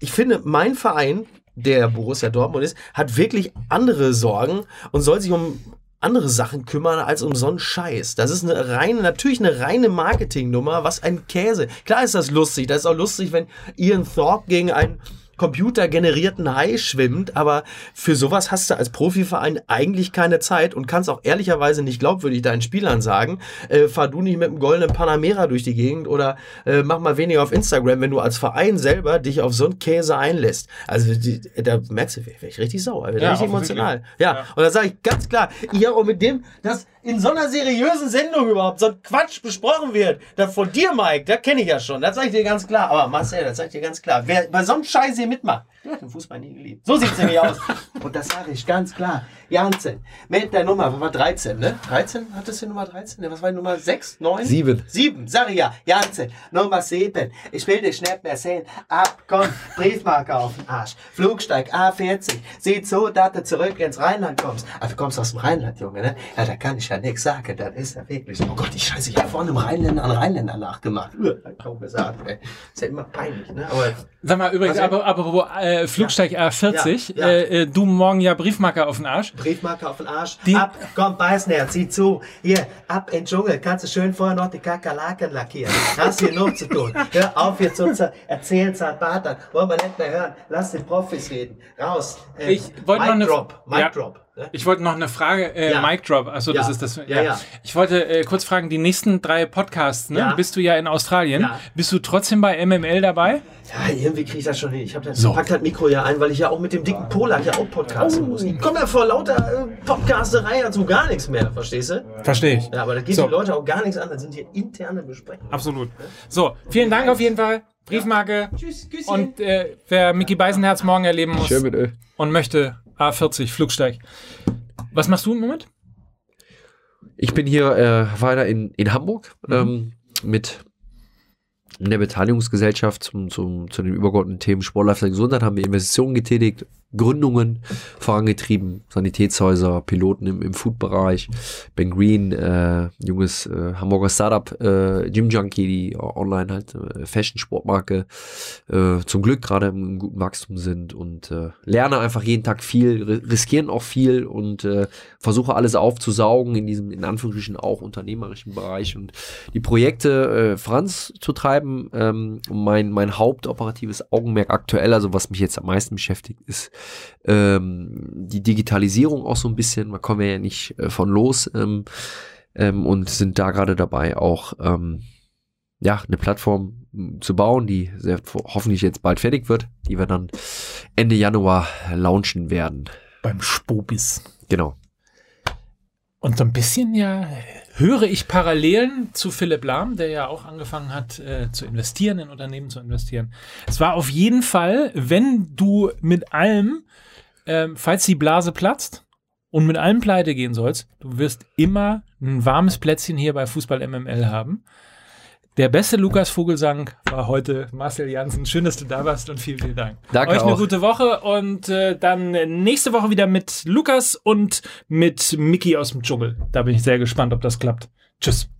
[SPEAKER 1] ich finde, mein Verein, der Borussia Dortmund ist, hat wirklich andere Sorgen und soll sich um andere Sachen kümmern als um so einen Scheiß. Das ist eine reine, natürlich eine reine Marketingnummer. Was ein Käse. Klar ist das lustig. Das ist auch lustig, wenn Ian Thorpe gegen einen computergenerierten Hai schwimmt, aber für sowas hast du als Profiverein eigentlich keine Zeit und kannst auch ehrlicherweise nicht glaubwürdig deinen Spielern sagen, äh, fahr du nicht mit dem goldenen Panamera durch die Gegend oder äh, mach mal weniger auf Instagram, wenn du als Verein selber dich auf so einen Käse einlässt. Also die, da merkst du, wäre ich richtig sauer, wäre
[SPEAKER 2] Ja,
[SPEAKER 1] richtig emotional. Ja,
[SPEAKER 2] Ja.
[SPEAKER 1] und da sage ich ganz klar, ja, und mit dem, dass in so einer seriösen Sendung überhaupt so ein Quatsch besprochen wird, da von dir, Mike, da kenne ich ja schon, das sage ich dir ganz klar. Aber Marcel, das sage ich dir ganz klar. Wer bei so einem Scheiß hier mitmachen. Du hast den Fußball nie geliebt. So sieht's nämlich aus. Und das sage ich ganz klar. Jansen, mit der Nummer, was war 13, ne? 13? Hattest du Nummer 13? Ne, Was war die Nummer 6, 9?
[SPEAKER 3] Sieben.
[SPEAKER 1] Sieben, sag ich ja. Jansen, Nummer 7. Ich will dich nicht mehr sehen. Ab, komm, Briefmarke auf den Arsch. Flugsteig A40. Sieht so, dass du zurück ins Rheinland kommst. Ah, du kommst aus dem Rheinland, Junge, ne? Ja, da kann ich ja nichts sagen. Das ist ja wirklich. Oh Gott, ich scheiße, ich hab vorne einem Rheinländer einen Rheinländer nachgemacht. Uah, kaum gesagt, ey. Ist ja immer peinlich, ne? Aber
[SPEAKER 2] Sag mal, übrigens,
[SPEAKER 1] Also-
[SPEAKER 2] aber, aber wo, äh, Flugsteig A40,
[SPEAKER 1] Ja, ja.
[SPEAKER 2] Äh, äh, du morgen ja Briefmarke auf den Arsch.
[SPEAKER 1] Briefmarke auf den Arsch.
[SPEAKER 2] Die-
[SPEAKER 1] ab, komm, Beißner, zieh zu. Hier, ab in den Dschungel. Kannst du schön vorher noch die Kakerlaken lackieren. Hast hier noch zu tun. Hör auf, jetzt zu erzählen, Zartbatern. Wollen wir nicht mehr hören. Lass den Profis reden. Raus. Äh,
[SPEAKER 2] Ich wollte noch
[SPEAKER 1] Mic
[SPEAKER 2] eine-
[SPEAKER 1] Drop. Mic
[SPEAKER 2] Ja.
[SPEAKER 1] Drop. Ne?
[SPEAKER 2] Ich wollte noch eine Frage, äh,
[SPEAKER 1] Ja.
[SPEAKER 2] Mic Drop, achso, das
[SPEAKER 1] Ja.
[SPEAKER 2] ist das.
[SPEAKER 1] Ja, ja.
[SPEAKER 2] Ich wollte äh, kurz fragen, die nächsten drei Podcasts, ne?
[SPEAKER 1] Ja.
[SPEAKER 2] Bist du ja in Australien.
[SPEAKER 1] Ja.
[SPEAKER 2] Bist du trotzdem bei MML dabei?
[SPEAKER 1] Ja, irgendwie krieg ich das schon hin. Ich hab das,
[SPEAKER 2] So.
[SPEAKER 1] pack das Mikro ja ein, weil ich ja auch mit dem dicken Polak ja auch podcasten muss. Ich komme ja vor lauter äh, Podcasterei dazu gar nichts mehr, verstehst du?
[SPEAKER 2] Verstehe ich.
[SPEAKER 1] Ja, aber da geht
[SPEAKER 2] So.
[SPEAKER 1] die Leute auch gar nichts an. Das sind hier interne Besprechungen.
[SPEAKER 2] Absolut. So, vielen Dank auf jeden Fall. Briefmarke.
[SPEAKER 1] Tschüss, Küsschen.
[SPEAKER 2] Und äh, wer Mickey Beisenherz morgen erleben muss
[SPEAKER 3] Schön Ö.
[SPEAKER 2] und möchte, A40, Flugsteig. Was machst du im Moment?
[SPEAKER 3] Ich bin hier äh, weiter in, in Hamburg ähm, mit in der Beteiligungsgesellschaft zum, zum, zu den übergeordneten Themen Sport, Lifestyle, Gesundheit haben wir Investitionen getätigt, Gründungen vorangetrieben, Sanitätshäuser, Piloten im, im Food-Bereich, Ben Green, äh, junges äh, Hamburger Startup, äh, Gym Junkie, die online halt äh, Fashion-Sportmarke, äh, zum Glück gerade im, guten Wachstum sind und äh, lerne einfach jeden Tag viel, ri- riskieren auch viel und äh, versuche alles aufzusaugen in diesem, in Anführungsstrichen auch unternehmerischen Bereich und die Projekte äh, voranzutreiben. Ähm, mein, mein hauptoperatives Augenmerk aktuell, also was mich jetzt am meisten beschäftigt, ist ähm, die Digitalisierung auch so ein bisschen. Man kommen wir ja nicht äh, von los ähm, ähm, und sind da gerade dabei, auch ähm, ja, eine Plattform m, zu bauen, die sehr, hoffentlich jetzt bald fertig wird, die wir dann Ende Januar launchen werden.
[SPEAKER 2] Beim Spobis.
[SPEAKER 3] Genau.
[SPEAKER 2] Und so ein bisschen ja höre ich Parallelen zu Philipp Lahm, der ja auch angefangen hat äh, zu investieren, in Unternehmen zu investieren. Es war auf jeden Fall, wenn du mit allem, ähm, falls die Blase platzt und mit allem pleite gehen sollst, du wirst immer ein warmes Plätzchen hier bei Fußball MML haben. Der beste Lukas Vogelsang war heute Marcel Janssen. Schön, dass du da warst und vielen, vielen Dank.
[SPEAKER 3] Danke
[SPEAKER 2] Euch eine
[SPEAKER 3] auch.
[SPEAKER 2] gute Woche und äh, dann nächste Woche wieder mit Lukas und mit Mickey aus dem Dschungel. Da bin ich sehr gespannt, ob das klappt. Tschüss.